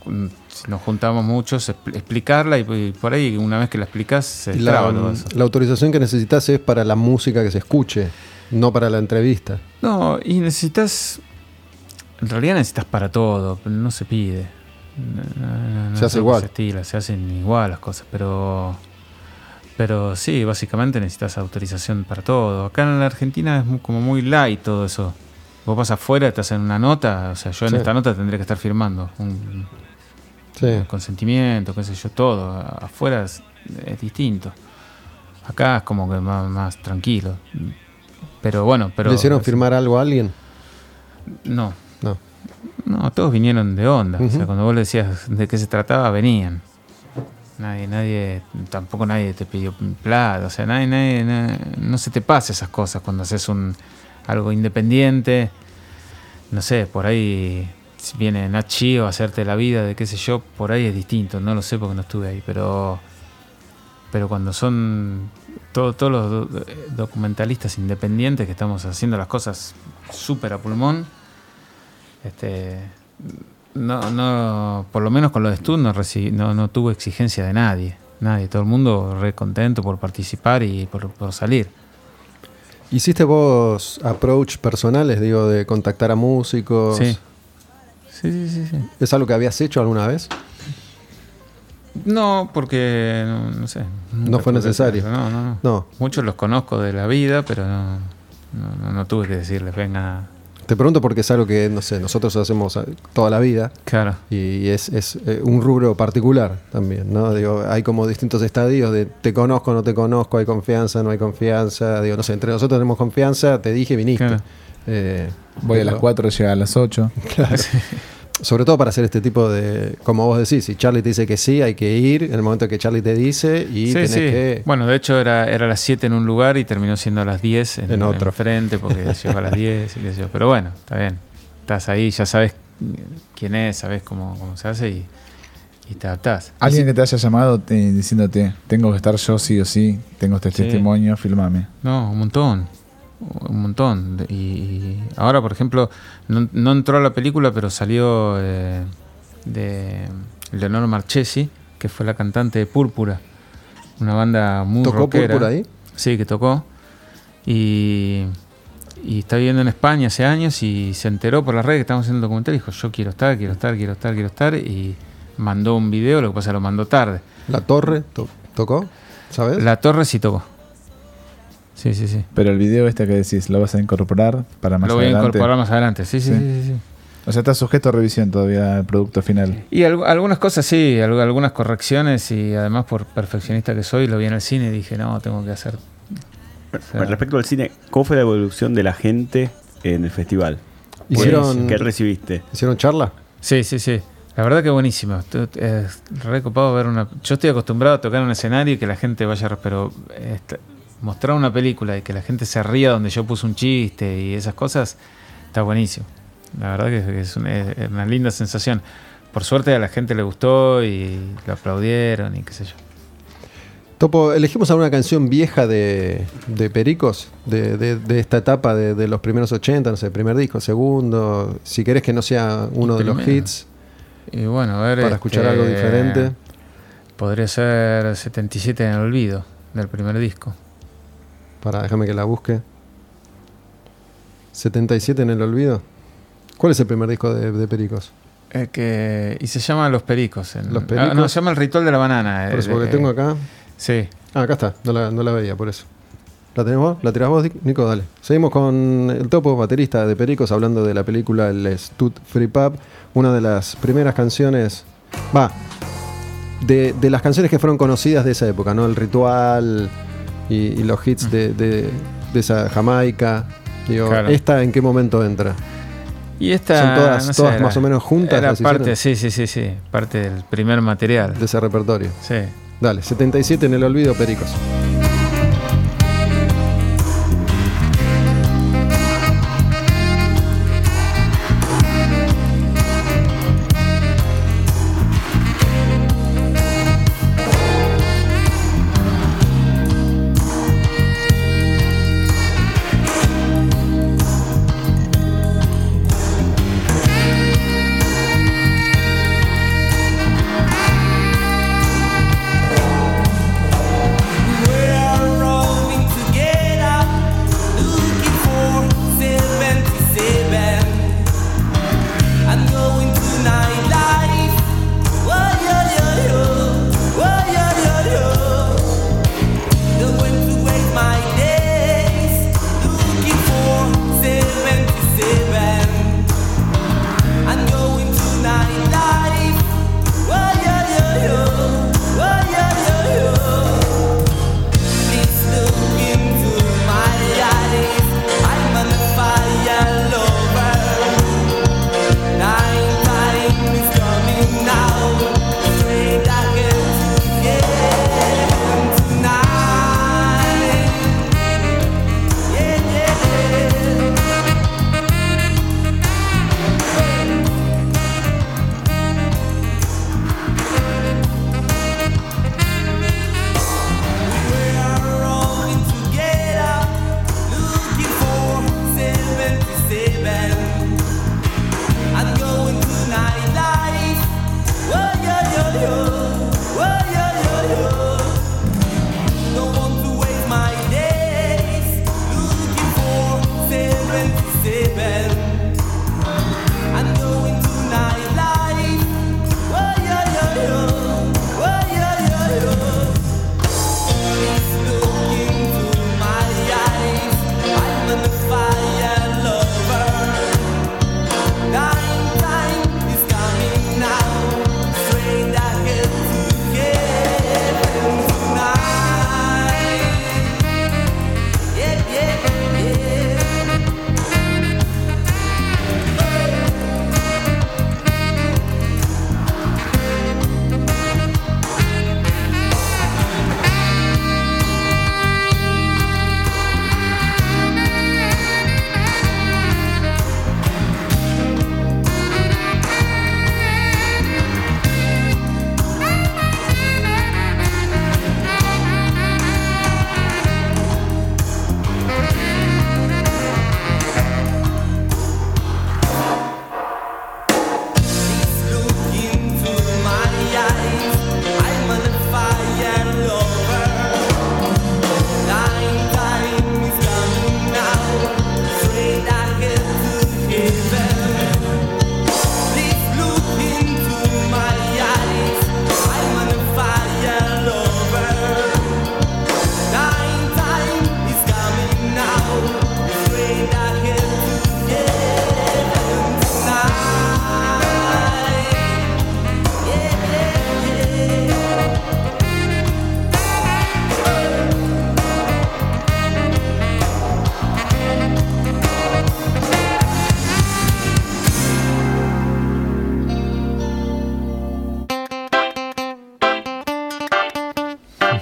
mm, si nos juntamos muchos, expl- explicarla y, y por ahí una vez que la explicas se la, traba todo eso. la autorización que necesitas es para la música que se escuche, no para la entrevista. No, y necesitas, en realidad necesitas para todo, pero no se pide. No- no- no Se hace igual. Se, estila, se hacen igual las cosas, pero... Pero sí, básicamente necesitas autorización para todo. Acá en la Argentina es mu- como muy light todo eso. Vos vas afuera, estás en una nota, o sea, yo en Sí. esta nota tendría que estar firmando un, Sí. un consentimiento, qué sé yo, todo. Afuera es, es distinto. Acá es como que más, más tranquilo. Pero bueno, pero... ¿Le hicieron firmar algo a alguien? No, No. todos vinieron de onda. O sea, cuando vos le decías de qué se trataba, venían. Nadie, nadie, tampoco nadie te pidió plata. O sea, nadie, nadie, na- no se te pasa esas cosas cuando haces un algo independiente. No sé, por ahí viene Nachi a hacerte la vida de qué sé yo, por ahí es distinto. No lo sé porque no estuve ahí, pero pero cuando son todo- todos los do- documentalistas independientes que estamos haciendo las cosas súper a pulmón, este, no, no, por lo menos con lo de Stud no, no, no tuvo exigencia de nadie. Nadie, todo el mundo re contento por participar y por, por salir. ¿Hiciste vos approach personales, digo, de contactar a músicos? Sí. Sí, sí, sí, sí. ¿Es algo que habías hecho alguna vez? No, porque no, no sé. No fue necesario. No, no, no. No. Muchos los conozco de la vida, pero no, no, no- no tuve que decirles, venga. Te pregunto porque es algo que, no sé, nosotros hacemos eh, toda la vida Claro. y es, es, eh, un rubro particular también, ¿no? Digo, hay como distintos estadios de te conozco, no te conozco, hay confianza, no hay confianza. Digo, no sé, entre nosotros tenemos confianza, te dije, viniste. Claro. Eh, Voy a las 4, llega a las 8. Sobre todo para hacer este tipo de, como vos decís, si Charlie te dice que sí, hay que ir en el momento que Charlie te dice y Sí, tenés sí. que... Bueno, de hecho era, era a las 7 en un lugar y terminó siendo a las 10 en, En otro. frente porque llegó a las 10 y qué sé yo. Pero bueno, está bien. estás ahí, ya sabes quién es, sabes cómo, cómo se hace y, y te adaptás. Alguien que te haya llamado te- diciéndote, tengo que estar yo sí o sí, tengo este Sí. testimonio, filmame. No, un montón. Un montón. Y, y ahora, por ejemplo, no, no entró a la película, pero salió eh, de Leonor Marchesi, que fue la cantante de Púrpura. Una banda muy ¿Tocó rockera. Púrpura ahí? Sí, que tocó. Y, y está viviendo en España hace años y se enteró por las redes que estábamos haciendo un documental y dijo, yo quiero estar, quiero estar, quiero estar, quiero estar. Y mandó un video, lo que pasa es que lo mandó tarde. ¿La Torre to- tocó? ¿Sabes? La Torre sí tocó. Sí, sí, sí. Pero el video este que decís, ¿lo vas a incorporar para más lo voy a adelante? incorporar más adelante. Sí, sí, Sí. sí. sí, sí. O sea, está sujeto a revisión todavía el producto final. Y al- algunas cosas sí, al- algunas correcciones y además por perfeccionista que soy, lo vi en el cine y dije, no, tengo que hacer... sea- Respecto al cine, ¿cómo fue la evolución de la gente en el festival? Hicieron, ¿Qué recibiste? ¿Hicieron charla? Sí, sí, sí. La verdad que buenísimo. Tu- Es recopado ver una... Yo estoy acostumbrado a tocar en un escenario y que la gente vaya... Pero esta- mostrar una película y que la gente se ría donde yo puse un chiste y esas cosas, está buenísimo. La verdad que es una, es una linda sensación. Por suerte a la gente le gustó y lo aplaudieron y qué sé yo. Topo, elegimos alguna canción vieja de, de Pericos, de, de- de esta etapa de, los primeros 80, no sé, primer disco, segundo, si querés que no sea uno de los hits, Y bueno, a ver. para escuchar algo este, diferente. Podría ser 77 en el olvido del primer disco. Para, déjame que la busque. 77 en el olvido. ¿Cuál es el primer disco de, de Pericos? Eh, que, y se llama Los Pericos. Los Ah, Pericos. no, se llama El Ritual de la Banana. Por eso, eh, porque eh, tengo acá. Sí. Ah, acá está, no la, no la veía, por eso. ¿La tenés vos? ¿La tirás vos, Nico? Dale. Seguimos con el topo baterista de Pericos hablando de la película El Stud Free Pub, una de las primeras canciones. Va. De, de las canciones que fueron conocidas de esa época, ¿no? El ritual y, y los hits de, de- de esa Jamaica. Digo, Claro. ¿esta en qué momento entra? Y esta. Son todas- no sé, todas era- más o menos juntas Era parte, sí, sí, sí, sí. Parte del primer material. De ese repertorio. Sí. Dale, 77 en el olvido, Pericos.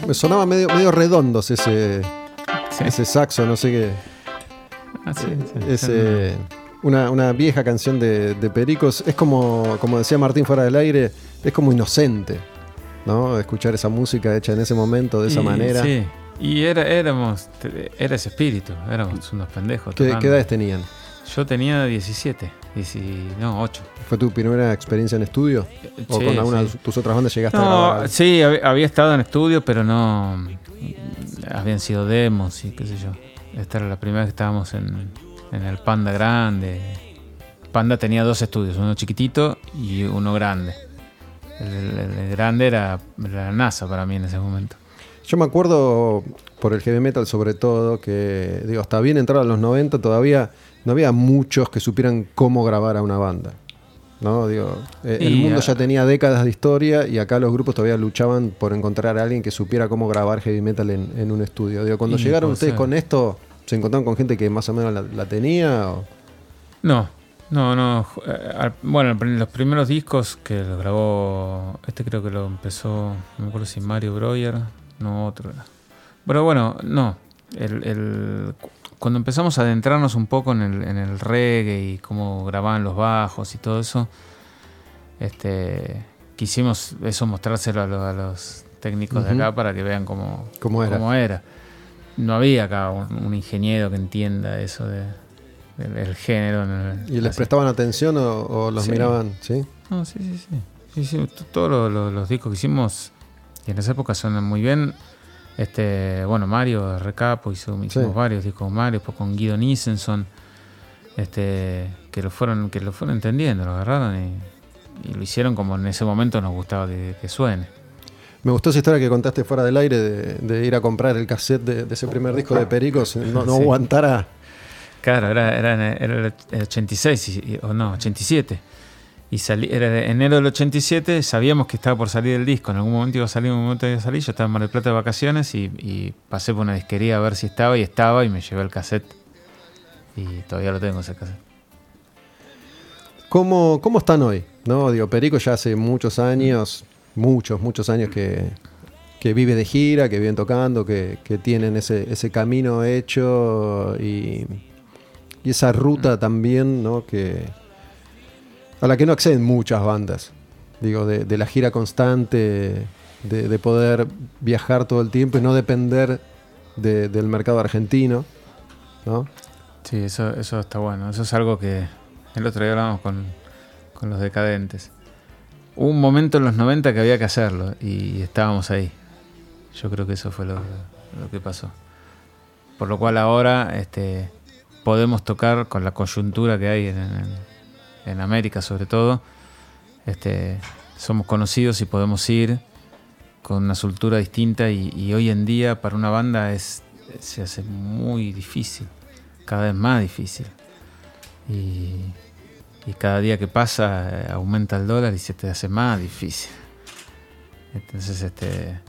Me sonaba medio, medio redondos ese, Sí. ese saxo, no sé qué. Ah, sí, sí. Ese, una, una vieja canción de, de Pericos. Es como, como decía Martín fuera del aire, es como inocente, ¿no? Escuchar esa música hecha en ese momento, de esa Y- manera. Sí. Y era, éramos, era ese espíritu, éramos unos pendejos. ¿Qué, qué edades tenían? Yo tenía 17, 10 no, 8. ¿Fue tu primera experiencia en estudio? ¿O Sí, con alguna sí. de tus otras bandas llegaste a grabar? No, sí, hab- había estado en estudio, pero no. Habían sido demos y qué sé yo. Esta era la primera vez que estábamos en, en el Panda Grande. Panda tenía dos estudios, uno chiquitito y uno grande. El, el- el grande era, era la NASA para mí en ese momento. Yo me acuerdo por el heavy metal sobre todo que, digo, hasta bien entrado a los 90 todavía no había muchos que supieran cómo grabar a una banda. ¿No? Digo, eh, el mundo ya tenía décadas de historia y acá los grupos todavía luchaban por encontrar a alguien que supiera cómo grabar heavy metal en, en un estudio. Digo, cuando Y llegaron ustedes ser. con esto, ¿se encontraron con gente que más o menos la, la tenía? o? No, no, no. eh, Bueno, los primeros discos que lo grabó. Este creo que lo empezó. No me acuerdo si Mario Breuer. No, otro. Pero bueno, no. El, cuando empezamos a adentrarnos un poco en el, en el reggae y cómo grababan los bajos y todo eso, este, quisimos eso mostrárselo a, lo- a los técnicos de acá para que vean cómo, ¿Cómo era? era. No había acá un, un ingeniero que entienda eso de, del, del género. en el- ¿Y les así. prestaban atención o, o los Sí. miraban? ¿Sí? No, sí, sí, sí. Sí, todos lo- lo- los discos que hicimos y en esa época suenan muy bien. Este, bueno, Mario Recapo hizo, hicimos Sí. varios discos con Mario, después con Guido Nissenson, este, que lo fueron, que lo fueron entendiendo, lo agarraron y, y lo hicieron como en ese momento nos gustaba que, que suene. Me gustó esa historia que contaste fuera del aire de, de ir a comprar el cassette de, de ese primer disco de Pericos, no, no Sí. aguantara. Claro, era, era, en- el 86, y- y- o no, 87. Y salí, era de enero del 87, sabíamos que estaba por salir el disco, en algún momento iba a salir, en un momento iba a salir, yo estaba en Mar del Plata de vacaciones y, y pasé por una disquería a ver si estaba y estaba y me llevé el cassette. Y todavía lo tengo ese cassette. ¿Cómo, ¿Cómo están hoy? No, digo, Perico ya hace muchos años, muchos, muchos años que, que vive de gira, que viven tocando, que, que tienen ese, ese camino hecho y, y esa ruta también, ¿no? Que, a la que no acceden muchas bandas. Digo, de, la gira constante, de, de poder viajar todo el tiempo y no depender de- del mercado argentino, ¿no? Sí, eso, eso está bueno. Eso es algo que el otro día hablábamos con, con los decadentes. Hubo un momento en los 90 que había que hacerlo y estábamos ahí. Yo creo que eso fue lo, lo que pasó. Por lo cual ahora este, podemos tocar con la coyuntura que hay en, en- en América sobre todo. Este, somos conocidos y podemos ir con una soltura distinta y, hoy en día para una banda es, se hace muy difícil cada vez más difícil. Y, y cada día que pasa eh, aumenta el dólar y se te hace más difícil. Entonces, este,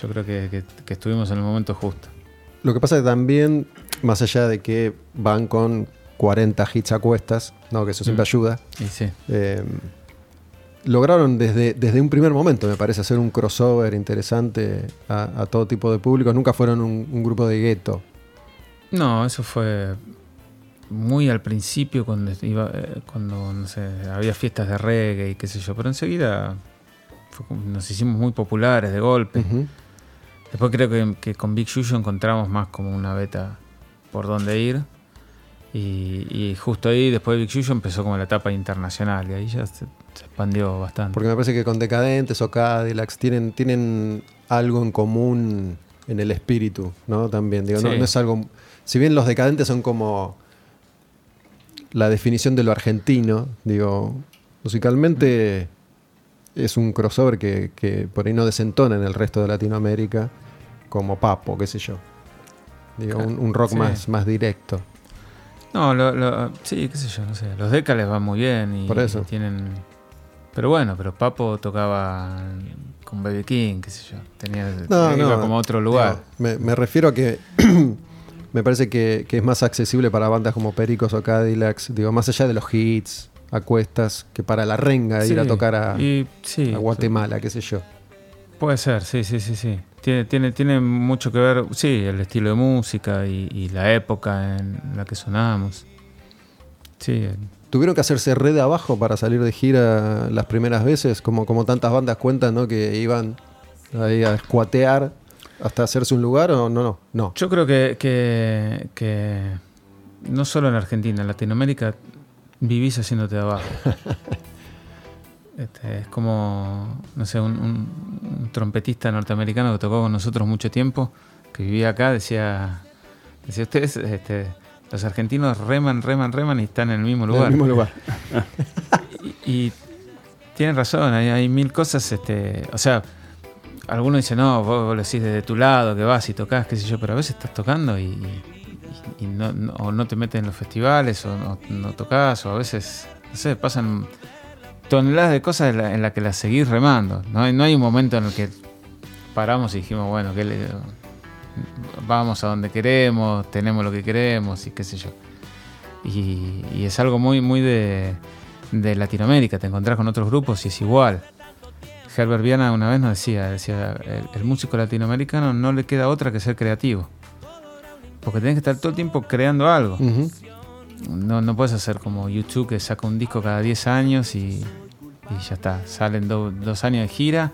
yo creo que, que- que estuvimos en el momento justo. Lo que pasa es que también, más allá de que van con 40 hits a cuestas, no, que eso siempre Mm. ayuda, Y sí, eh, lograron desde, desde un primer momento, me parece, hacer un crossover interesante a, a todo tipo de públicos. Nunca fueron un, un grupo de gueto. No, eso fue muy al principio cuando iba, eh, cuando no sé, había fiestas de reggae y qué sé yo, pero enseguida fue nos hicimos muy populares de golpe. Después creo que, que con Big Yuyo encontramos más como una beta por donde ir. Y, y justo ahí, después de Big Yuyo, empezó como la etapa internacional y ahí ya se, se expandió bastante. Porque me parece que con Decadentes o Cadillacs tienen, tienen algo en común en el espíritu, ¿no? También, digo, no, no es algo... Si bien los Decadentes son como la definición de lo argentino, digo, musicalmente es un crossover que, que por ahí no desentona en el resto de Latinoamérica, como Papo, qué sé yo. Digo, un, un rock Sí. más, más directo. No, lo, lo- sí, qué sé yo, no sé. Los Deca les van muy bien y, Por eso. y tienen... Pero bueno, pero Papo tocaba con Baby King, qué sé yo. Tenía, No, iba no, como a otro lugar. me, me refiero a que me parece que, que es más accesible para bandas como Pericos o Cadillacs, digo, más allá de los hits, a cuestas, que para la renga ir a tocar a, y, sí, a Guatemala, qué sé yo. Puede ser, sí, sí, sí, sí. Tiene, tiene, tiene mucho que ver, sí, el estilo de música y, y la época en la que sonábamos. Sí, ¿Tuvieron que hacerse red abajo para salir de gira las primeras veces? Como, como tantas bandas cuentan, ¿no? Que iban ahí a escuatear hasta hacerse un lugar o no, no, no. Yo creo que, que- que no solo en Argentina, en Latinoamérica vivís haciéndote de abajo. Este, es como, no sé, un, un- un trompetista norteamericano que tocó con nosotros mucho tiempo, que vivía acá, decía, decía ustedes, este, los argentinos reman, reman, reman y están en el mismo En lugar. el mismo lugar. Y, y tienen razón, hay, hay mil cosas, este, o sea, algunos dicen, no, vos, vos lo decís desde tu lado, que vas y tocas, qué sé yo, pero a veces estás tocando y, y- y no, no- o no te metes en los festivales, o no, no tocas, o a veces, no sé, pasan toneladas de cosas en las la que las seguís remando. No hay, no hay un momento en el que paramos y dijimos, bueno, que le- vamos a donde queremos, tenemos lo que queremos y qué sé yo. Y, y es algo muy, muy de, de Latinoamérica. Te encontrás con otros grupos y es igual. Herbert Viana una vez nos decía, decía, el, el músico latinoamericano no le queda otra que ser creativo. Porque tenés que estar todo el tiempo creando algo. No, no puedes hacer como YouTube que saca un disco cada 10 años y, y ya está. Salen do- dos años de gira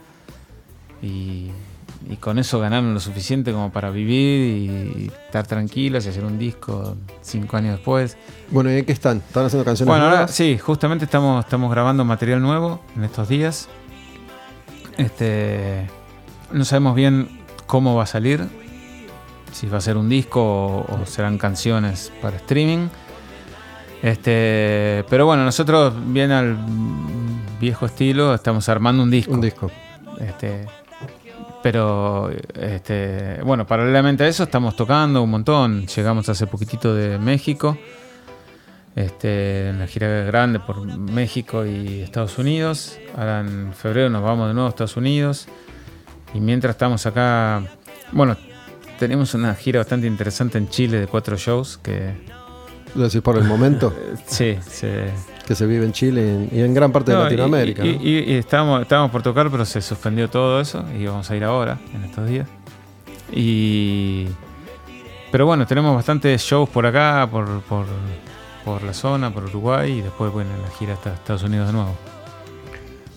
y, y con eso ganaron lo suficiente como para vivir y estar tranquilos y hacer un disco cinco años después. Bueno, ¿y en qué están? ¿Están haciendo canciones Bueno, ahora sí, justamente estamos, estamos grabando material nuevo en estos días. Este, no sabemos bien cómo va a salir, si va a ser un disco o, o serán canciones para streaming. Este, pero bueno, nosotros bien al viejo estilo estamos armando un disco. Un disco. Este, pero, este, bueno, paralelamente a eso estamos tocando un montón. Llegamos hace poquitito de México. Este, en la gira grande por México y Estados Unidos. Ahora en febrero nos vamos de nuevo a Estados Unidos. Y mientras estamos acá, bueno, tenemos una gira bastante interesante en Chile de cuatro shows que Decís por el momento sí, que se vive en Chile y en, gran parte de no, y- Latinoamérica. Y, ¿no? y- y estábamos, estábamos por tocar, pero se suspendió todo eso y vamos a ir ahora, en estos días. Y. Pero bueno, tenemos bastantes shows por acá, por, por, por la zona, por Uruguay y después, bueno, la gira hasta Estados Unidos de nuevo.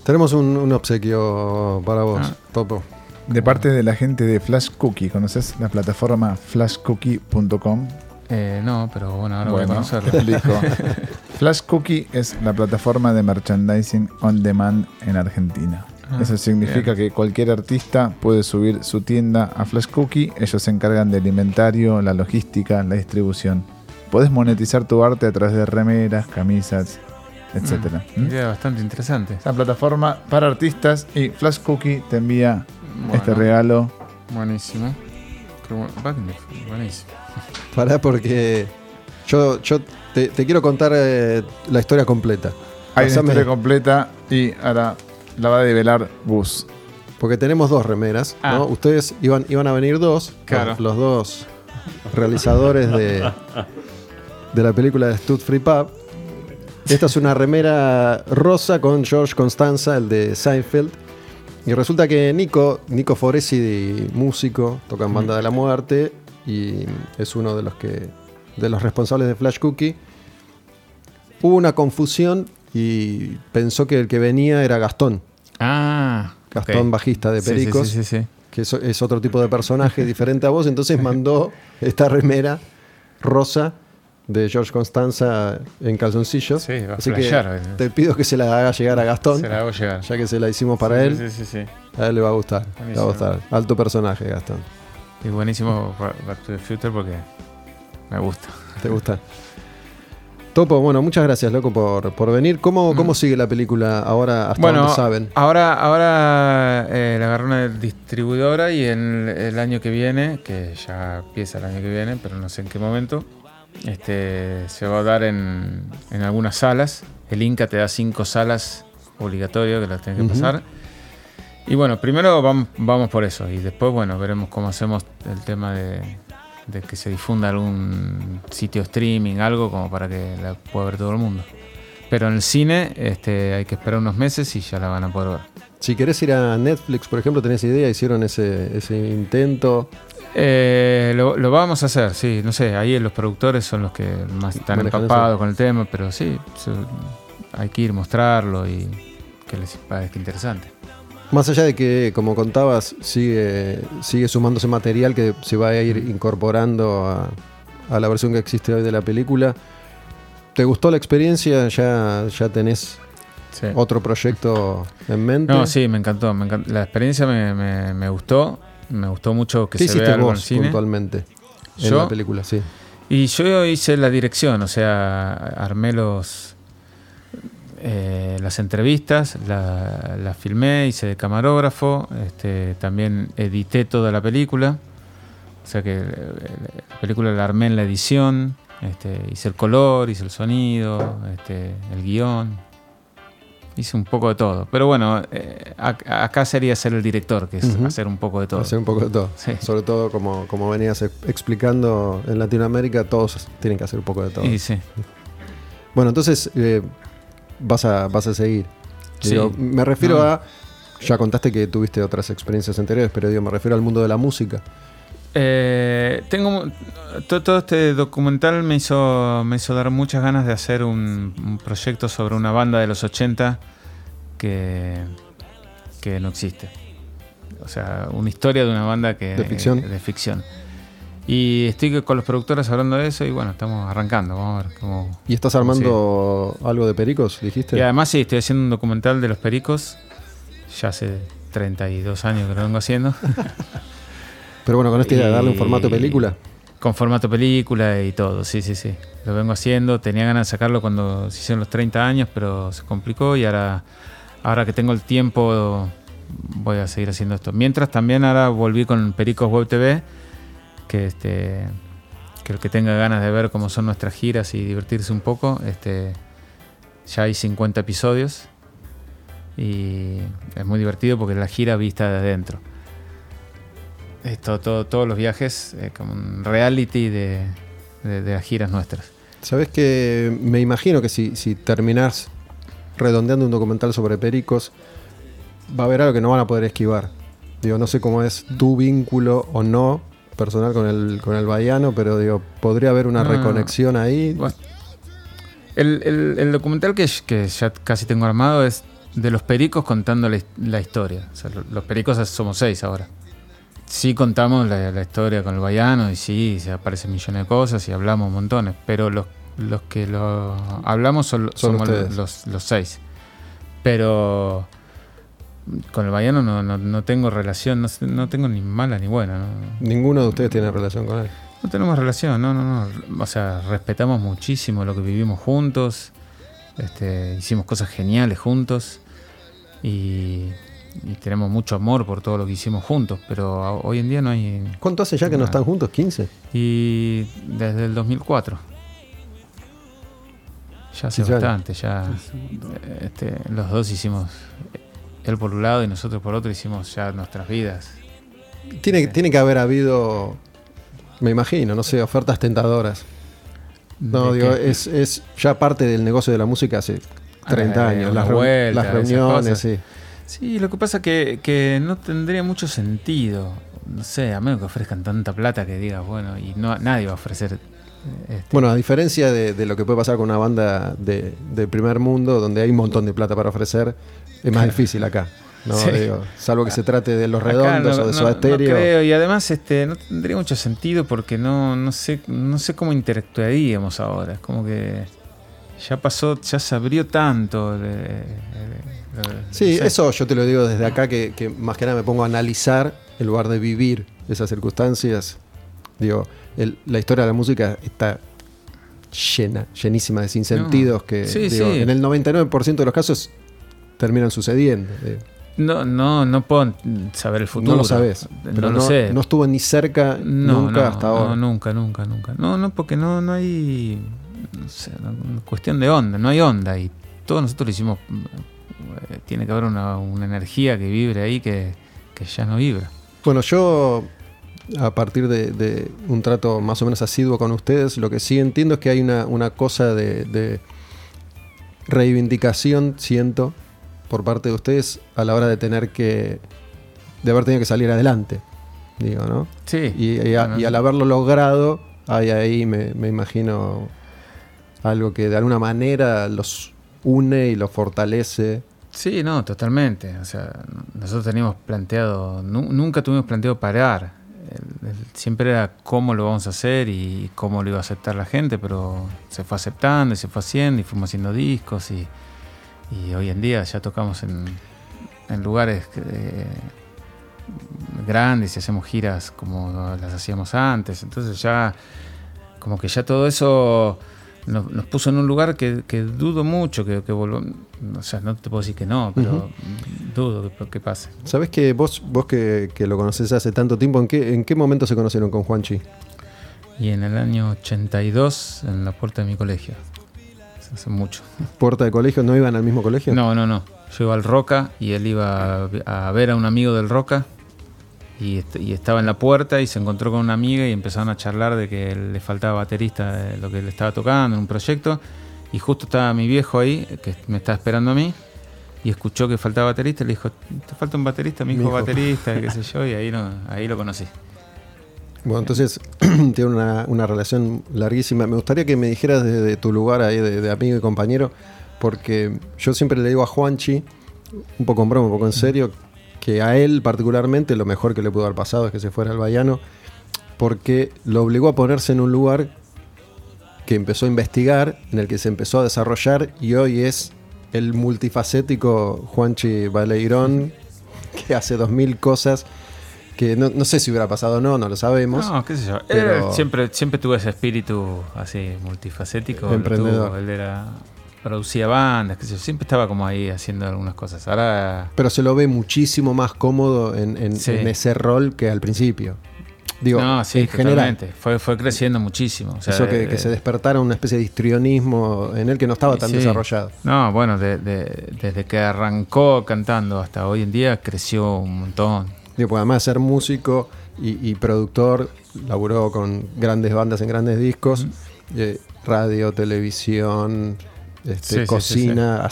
Tenemos un, un obsequio para vos, Ah. Topo. De parte de la gente de Flash Cookie, ¿conoces la plataforma flashcookie.com? Eh, no, pero bueno, ahora voy a Bueno, conocerlo. Flash Cookie es la plataforma de merchandising on demand en Argentina. Ah, Eso significa que cualquier artista puede subir su tienda a Flash Cookie. Ellos se encargan del inventario, la logística, la distribución. Puedes monetizar tu arte a través de remeras, camisas, etcétera. ¿Mm? Idea bastante interesante. Es una plataforma para artistas y Flash Cookie te envía Bueno, este regalo. Buenísimo. Qué bu- buenísimo. Pará porque yo, yo te, te quiero contar eh, la historia completa. Hay una Pasame- historia completa y ahora la va a develar Gus. Porque tenemos dos remeras, Ah. ¿no? Ustedes iban, iban a venir dos, Claro. los, los dos realizadores de, de la película de Stud Free Pub. Esta es una remera rosa con George Constanza, el de Seinfeld. Y resulta que Nico, Nico Foresi, músico, toca en Banda de la Muerte y es uno de los que de los responsables de Flash Cookie. Hubo una confusión y pensó que el que venía era Gastón, Ah, Gastón bajista de Sí, sí, Pericos Sí, sí, sí. que es, es otro tipo de personaje diferente a vos, entonces mandó esta remera rosa de George Constanza en calzoncillos. Sí, va a Así que flashear. te pido que se la haga llegar a Gastón, Se la hago llegar. ya que se la hicimos para Sí, él, Sí, sí, sí. a él le va a gustar. Le va a gustar. Alto personaje, Gastón. Y buenísimo Back to the Future porque me gusta. ¿Te gusta? Topo, bueno, muchas gracias, loco, por, por venir. ¿Cómo, ¿Cómo sigue la película ahora? ¿Hasta Mm. bueno, dónde saben? ahora, ahora eh, la agarró una distribuidora y en el año que viene, que ya empieza el año que viene, pero no sé en qué momento, este, se va a dar en, en algunas salas. El Inca te da cinco salas obligatorias que las tienes que Ujú. pasar. Y bueno, primero vamos, vamos por eso y después, bueno, veremos cómo hacemos el tema de, de que se difunda algún sitio streaming, algo como para que la pueda ver todo el mundo. pero en el cine este, hay que esperar unos meses y ya la van a poder ver. Si querés ir a Netflix, por ejemplo, tenés idea, hicieron ese, ese intento. Eh, lo, lo vamos a hacer, sí, no sé, ahí los productores son los que más están Manejan empapados eso. con el tema, pero sí, hay que ir mostrarlo y que les parezca interesante. Más allá de que, como contabas, sigue, sigue sumándose material que se va a ir incorporando a, a la versión que existe hoy de la película. ¿Te gustó la experiencia? ¿Ya, ya tenés Sí. otro proyecto en mente? No, sí, me encantó, me encantó. La experiencia me, me- me gustó, me gustó mucho que ¿Qué se vea algo en vos cine. puntualmente en ¿Yo? la película? Sí. Y yo hice la dirección, o sea, armé los eh, las entrevistas, la- las filmé, hice de camarógrafo, este, también edité toda la película, o sea que eh, la película la armé en la edición, este, hice el color, hice el sonido, este, el guion, hice un poco de todo. Pero bueno, eh, ac- acá sería ser el director, que es hacer un poco de todo. Hacer un poco de todo. Sí. Sobre todo, como, como venías ex- explicando, en Latinoamérica todos tienen que hacer un poco de todo. Y sí. Bueno, entonces eh, vas, a, vas a seguir. Sí. Digo, me refiero No. a. Ya contaste que tuviste otras experiencias anteriores, pero digo, me refiero al mundo de la música. Eh, tengo to- todo, este documental me hizo me hizo dar muchas ganas de hacer un, un proyecto sobre una banda de los 80 que que no existe. O sea, una historia de una banda que ¿De ficción? de ficción. Y estoy con los productores hablando de eso y bueno, estamos arrancando, vamos a ver cómo ¿Y estás armando algo de pericos, dijiste? y además sí, estoy haciendo un documental de los pericos. Ya hace 32 años que lo vengo haciendo. Pero bueno, con esta idea de darle un formato película. Con formato película y todo, sí, sí, sí. Lo vengo haciendo. Tenía ganas de sacarlo cuando se hicieron los 30 años, pero se complicó y ahora, ahora que tengo el tiempo voy a seguir haciendo esto. Mientras también ahora volví con Pericos Web TV, que este que el que tenga ganas de ver cómo son nuestras giras y divertirse un poco, este ya hay 50 episodios y es muy divertido porque la gira vista de adentro. Esto, todo, todos los viajes, eh, como un reality de, de- de las giras nuestras. Sabes que me imagino que si, si terminás redondeando un documental sobre pericos, va a haber algo que no van a poder esquivar. Digo, no sé cómo es tu vínculo o no personal con el, con el baiano, pero digo, podría haber una No. reconexión ahí. Bueno, el, el- el documental que, que ya casi tengo armado es de los pericos contando la, his- la historia. O sea, lo- los pericos somos seis ahora. Sí contamos la, la historia con el baiano y sí, se aparecen millones de cosas y hablamos montones, pero los, los que lo hablamos son, Son somos los, los seis. Pero con el baiano no, no, no tengo relación, no, no tengo ni mala ni buena. No, Ninguno de ustedes tiene relación con él. no tenemos relación, no, no, no. O sea, respetamos muchísimo lo que vivimos juntos. Este, hicimos cosas geniales juntos. Y, y tenemos mucho amor por todo lo que hicimos juntos. Pero hoy en día no hay. ¿Cuánto hace ya que no están juntos? ¿15? Y desde el 2004. Ya hace Sí, bastante, ya. este, los dos hicimos. Él por un lado y nosotros por otro hicimos ya nuestras vidas. Tiene, tiene que haber habido, me imagino, no sé, ofertas tentadoras. No, ¿De digo, es, es ya parte del negocio de la música hace 30 Ah, años. Las, vuelta, las reuniones, sí. Sí, lo que pasa es que, que no tendría mucho sentido. No sé, a menos que ofrezcan tanta plata que digas, bueno, y no nadie va a ofrecer. eh, este, Bueno, a diferencia de, de lo que puede pasar con una banda de, de primer mundo, donde hay un montón de plata para ofrecer, es más difícil acá. ¿no? Sí. Digo, salvo que se trate de los redondos no- o de Soda no Stereo. creo, y además este, no tendría mucho sentido porque no, no sé, no sé cómo interactuaríamos ahora. Es como que ya pasó, ya se abrió tanto. eh, Sí, sé. eso yo te lo digo desde acá, que, que más que nada me pongo a analizar en lugar de vivir esas circunstancias. Digo, el- la historia de la música está llena, llenísima de sinsentidos que Sí, digo, sí. en el 99% de los casos terminan sucediendo. Eh, No, no, no puedo saber el futuro. no lo sabes, No pero lo no, sé. no estuvo ni cerca No, nunca no, hasta ahora. No, nunca, nunca, nunca. No, no, porque no, no hay. No sé, no- no- cuestión de onda, no hay onda. Y todos nosotros lo hicimos. eh, Tiene que haber una, una energía que vibre ahí que, que ya no vibra. Bueno, yo a partir de, de un trato más o menos asiduo con ustedes, lo que sí entiendo es que hay una, una cosa de, de- reivindicación, siento, por parte de ustedes a la hora de tener que, de haber tenido que salir adelante, digo, ¿no? Sí. Y, y a- Bueno, y al haberlo logrado, hay ahí, me, me imagino, algo que de alguna manera los une y los fortalece. Sí, no, totalmente. O sea, nosotros teníamos planteado, nu- nunca tuvimos planteado parar. El- el- siempre era cómo lo vamos a hacer y cómo lo iba a aceptar la gente, pero se fue aceptando y se fue haciendo y fuimos haciendo discos y, y hoy en día ya tocamos en, en lugares eh, grandes y hacemos giras como las hacíamos antes. Entonces ya, como que ya todo eso nos, nos puso en un lugar que, que dudo mucho que, que volvamos. O sea, no te puedo decir que no, pero dudo que, que pase. ¿Sabes que vos, vos que, que lo conoces hace tanto tiempo, ¿en qué, en qué momento se conocieron con Juanchi? Y en el año 82, en la puerta de mi colegio. Hace mucho. ¿Puerta de colegio? ¿No iban al mismo colegio? No, no, no. Yo iba al Roca y él iba a a ver a un amigo del Roca y, est- y estaba en la puerta y se encontró con una amiga y empezaron a charlar de que le faltaba baterista de lo que le estaba tocando en un proyecto y justo estaba mi viejo ahí que me estaba esperando a mí y escuchó que faltaba baterista y le dijo, ¿te falta un baterista? Mi hijo, Mi hijo. baterista, qué sé yo, y ahí, no, ahí lo conocí. Bueno, entonces tiene una, una relación larguísima. Me gustaría que me dijeras desde tu lugar ahí de, de amigo y compañero, porque yo siempre le digo a Juanchi, un poco en broma, un poco en serio, que a él particularmente lo mejor que le pudo haber pasado es que se fuera al Bayano, porque lo obligó a ponerse en un lugar que empezó a investigar, en el que se empezó a desarrollar y hoy es el multifacético Juanchi Baleirón, que hace dos mil cosas que no, no sé si hubiera pasado o no, no lo sabemos. No, qué sé yo. Pero- siempre, siempre tuvo ese espíritu así multifacético. Emprendedor. tuvo. Él era producía bandas, qué sé yo. Siempre estaba como ahí haciendo algunas cosas. Ahora Pero se lo ve muchísimo más cómodo en, en- Sí. en ese rol que al principio. Digo, no, sí, en general. Fue, fue creciendo muchísimo. O sea, eso que, eh, que se despertara una especie de histrionismo en él que no estaba tan sí. desarrollado. No, bueno, de- de- desde que arrancó cantando hasta hoy en día creció un montón. Digo, porque además de ser músico y, y productor, laburó con grandes bandas en grandes discos, eh, radio, televisión, este, Sí, sí, cocina,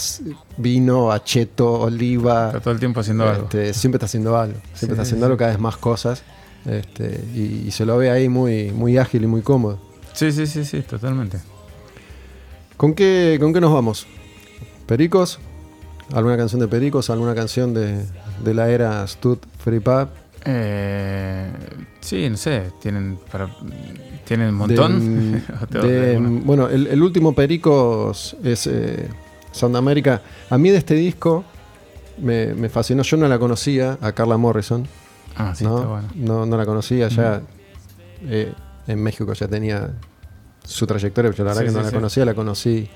vino, acheto, oliva. Está todo el tiempo haciendo algo. Este, siempre está haciendo algo. Siempre está haciendo algo, cada vez más cosas. Este, y, y se lo ve ahí muy, muy ágil y muy cómodo. Sí, sí, sí, sí, totalmente. ¿Con qué, ¿Con qué nos vamos? ¿Pericos? ¿Alguna canción de Pericos? ¿Alguna canción de, de la era Stud Free Pub? Eh, sí, no sé, tienen para tienen un montón. Bueno, el, el último Pericos es eh, Sound America. A mí de este disco me, me fascinó. Yo no la conocía, a Carla Morrison. Ah, sí, ¿no? está bueno. no, no la conocía. Ya eh, en México ya tenía su trayectoria, pero yo la verdad Sí, que no sí, la conocía. La conocí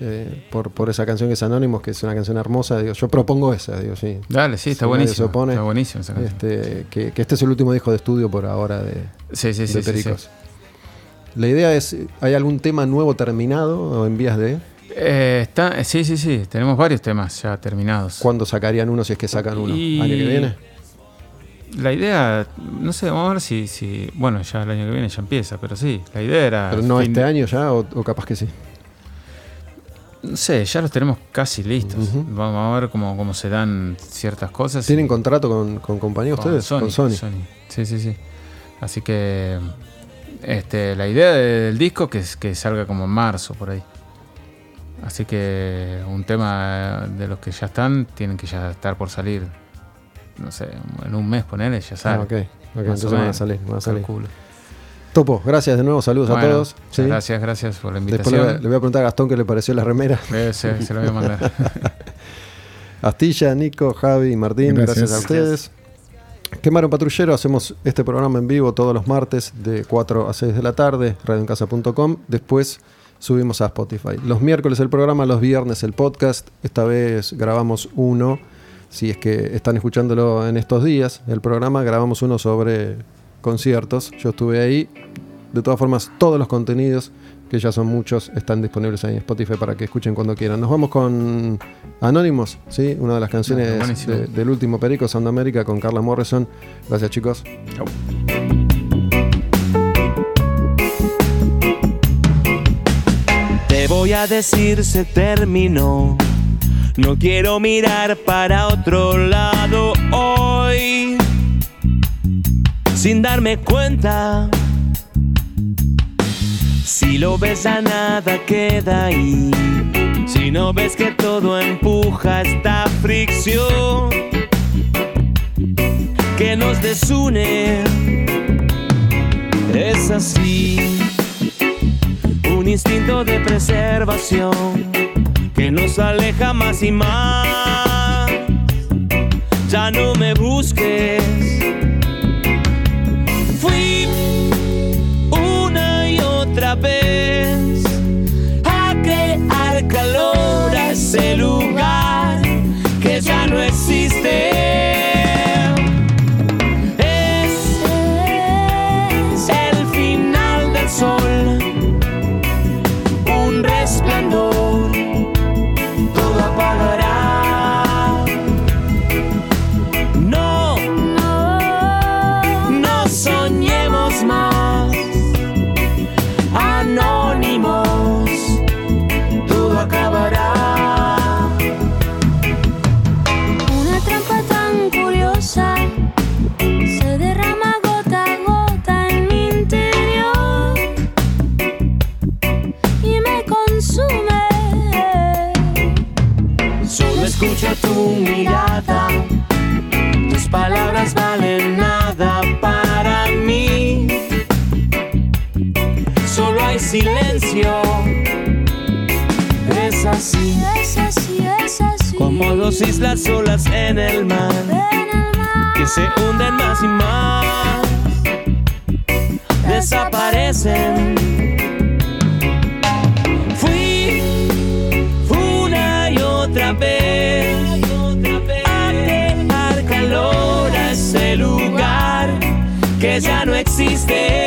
eh, por, por esa canción que es Anónimos, que es una canción hermosa. Digo, yo propongo esa, digo, sí. Dale, sí, Si está se buenísimo. opone, Está buenísimo esa canción. Este, que, que este es el último disco de estudio por ahora de, sí, sí, de. Pericos. La idea es, ¿hay algún tema nuevo terminado o en vías de? Eh, está, sí, sí, sí. Tenemos varios temas ya terminados. ¿Cuándo sacarían uno si es que sacan uno? Y- ¿Año que viene? La idea, no sé, vamos a ver si, si. Bueno, ya el año que viene ya empieza, pero sí. La idea era. ¿Pero no fin este año ya o, o capaz que sí? No sé, ya los tenemos casi listos. Vamos a ver cómo, cómo se dan ciertas cosas. ¿Tienen contrato con, con compañía con ustedes? Sony, con Sony. Sí, sí, sí. Así que. Este, la idea de- del disco que es que salga como en marzo por ahí. Así que un tema de los que ya están tienen que ya estar por salir. No sé, en un mes ponerle ya Ah, sale. ok. ok, Más entonces van a salir. Van a salir. calculo. Topo, gracias de nuevo, saludos a todos. ¿sí? Gracias, gracias por la Después le, invitación. le voy a preguntar a Gastón qué le pareció la remera. Eh, se, se lo voy a mandar. Astilla, Nico, Javi y Martín, gracias, Gracias. a ustedes. Quemaron Patrullero, hacemos este programa en vivo todos los martes de 4 a 6 de la tarde, radioencasa.com. Después subimos a Spotify. Los miércoles el programa, los viernes el podcast. Esta vez grabamos uno, si es que están escuchándolo en estos días, el programa, grabamos uno sobre conciertos. Yo estuve ahí. De todas formas, todos los contenidos, que ya son muchos, están disponibles ahí en Spotify para que escuchen cuando quieran. Nos vamos con Anónimos, ¿sí? una de las canciones ah, del último Perico, Sound America, con Carla Morrison. Gracias, chicos. Chau. Te voy a decir, se terminó. No quiero mirar para otro lado hoy sin darme cuenta. Si lo ves a nada queda ahí, si no ves que todo empuja esta fricción que nos desune, es así, un instinto de preservación que nos aleja más y más. Ya no me busques dosis las olas en el mar, que se hunden más y más, desaparecen. Fui una y otra vez a dejar calor a ese lugar que ya no existe.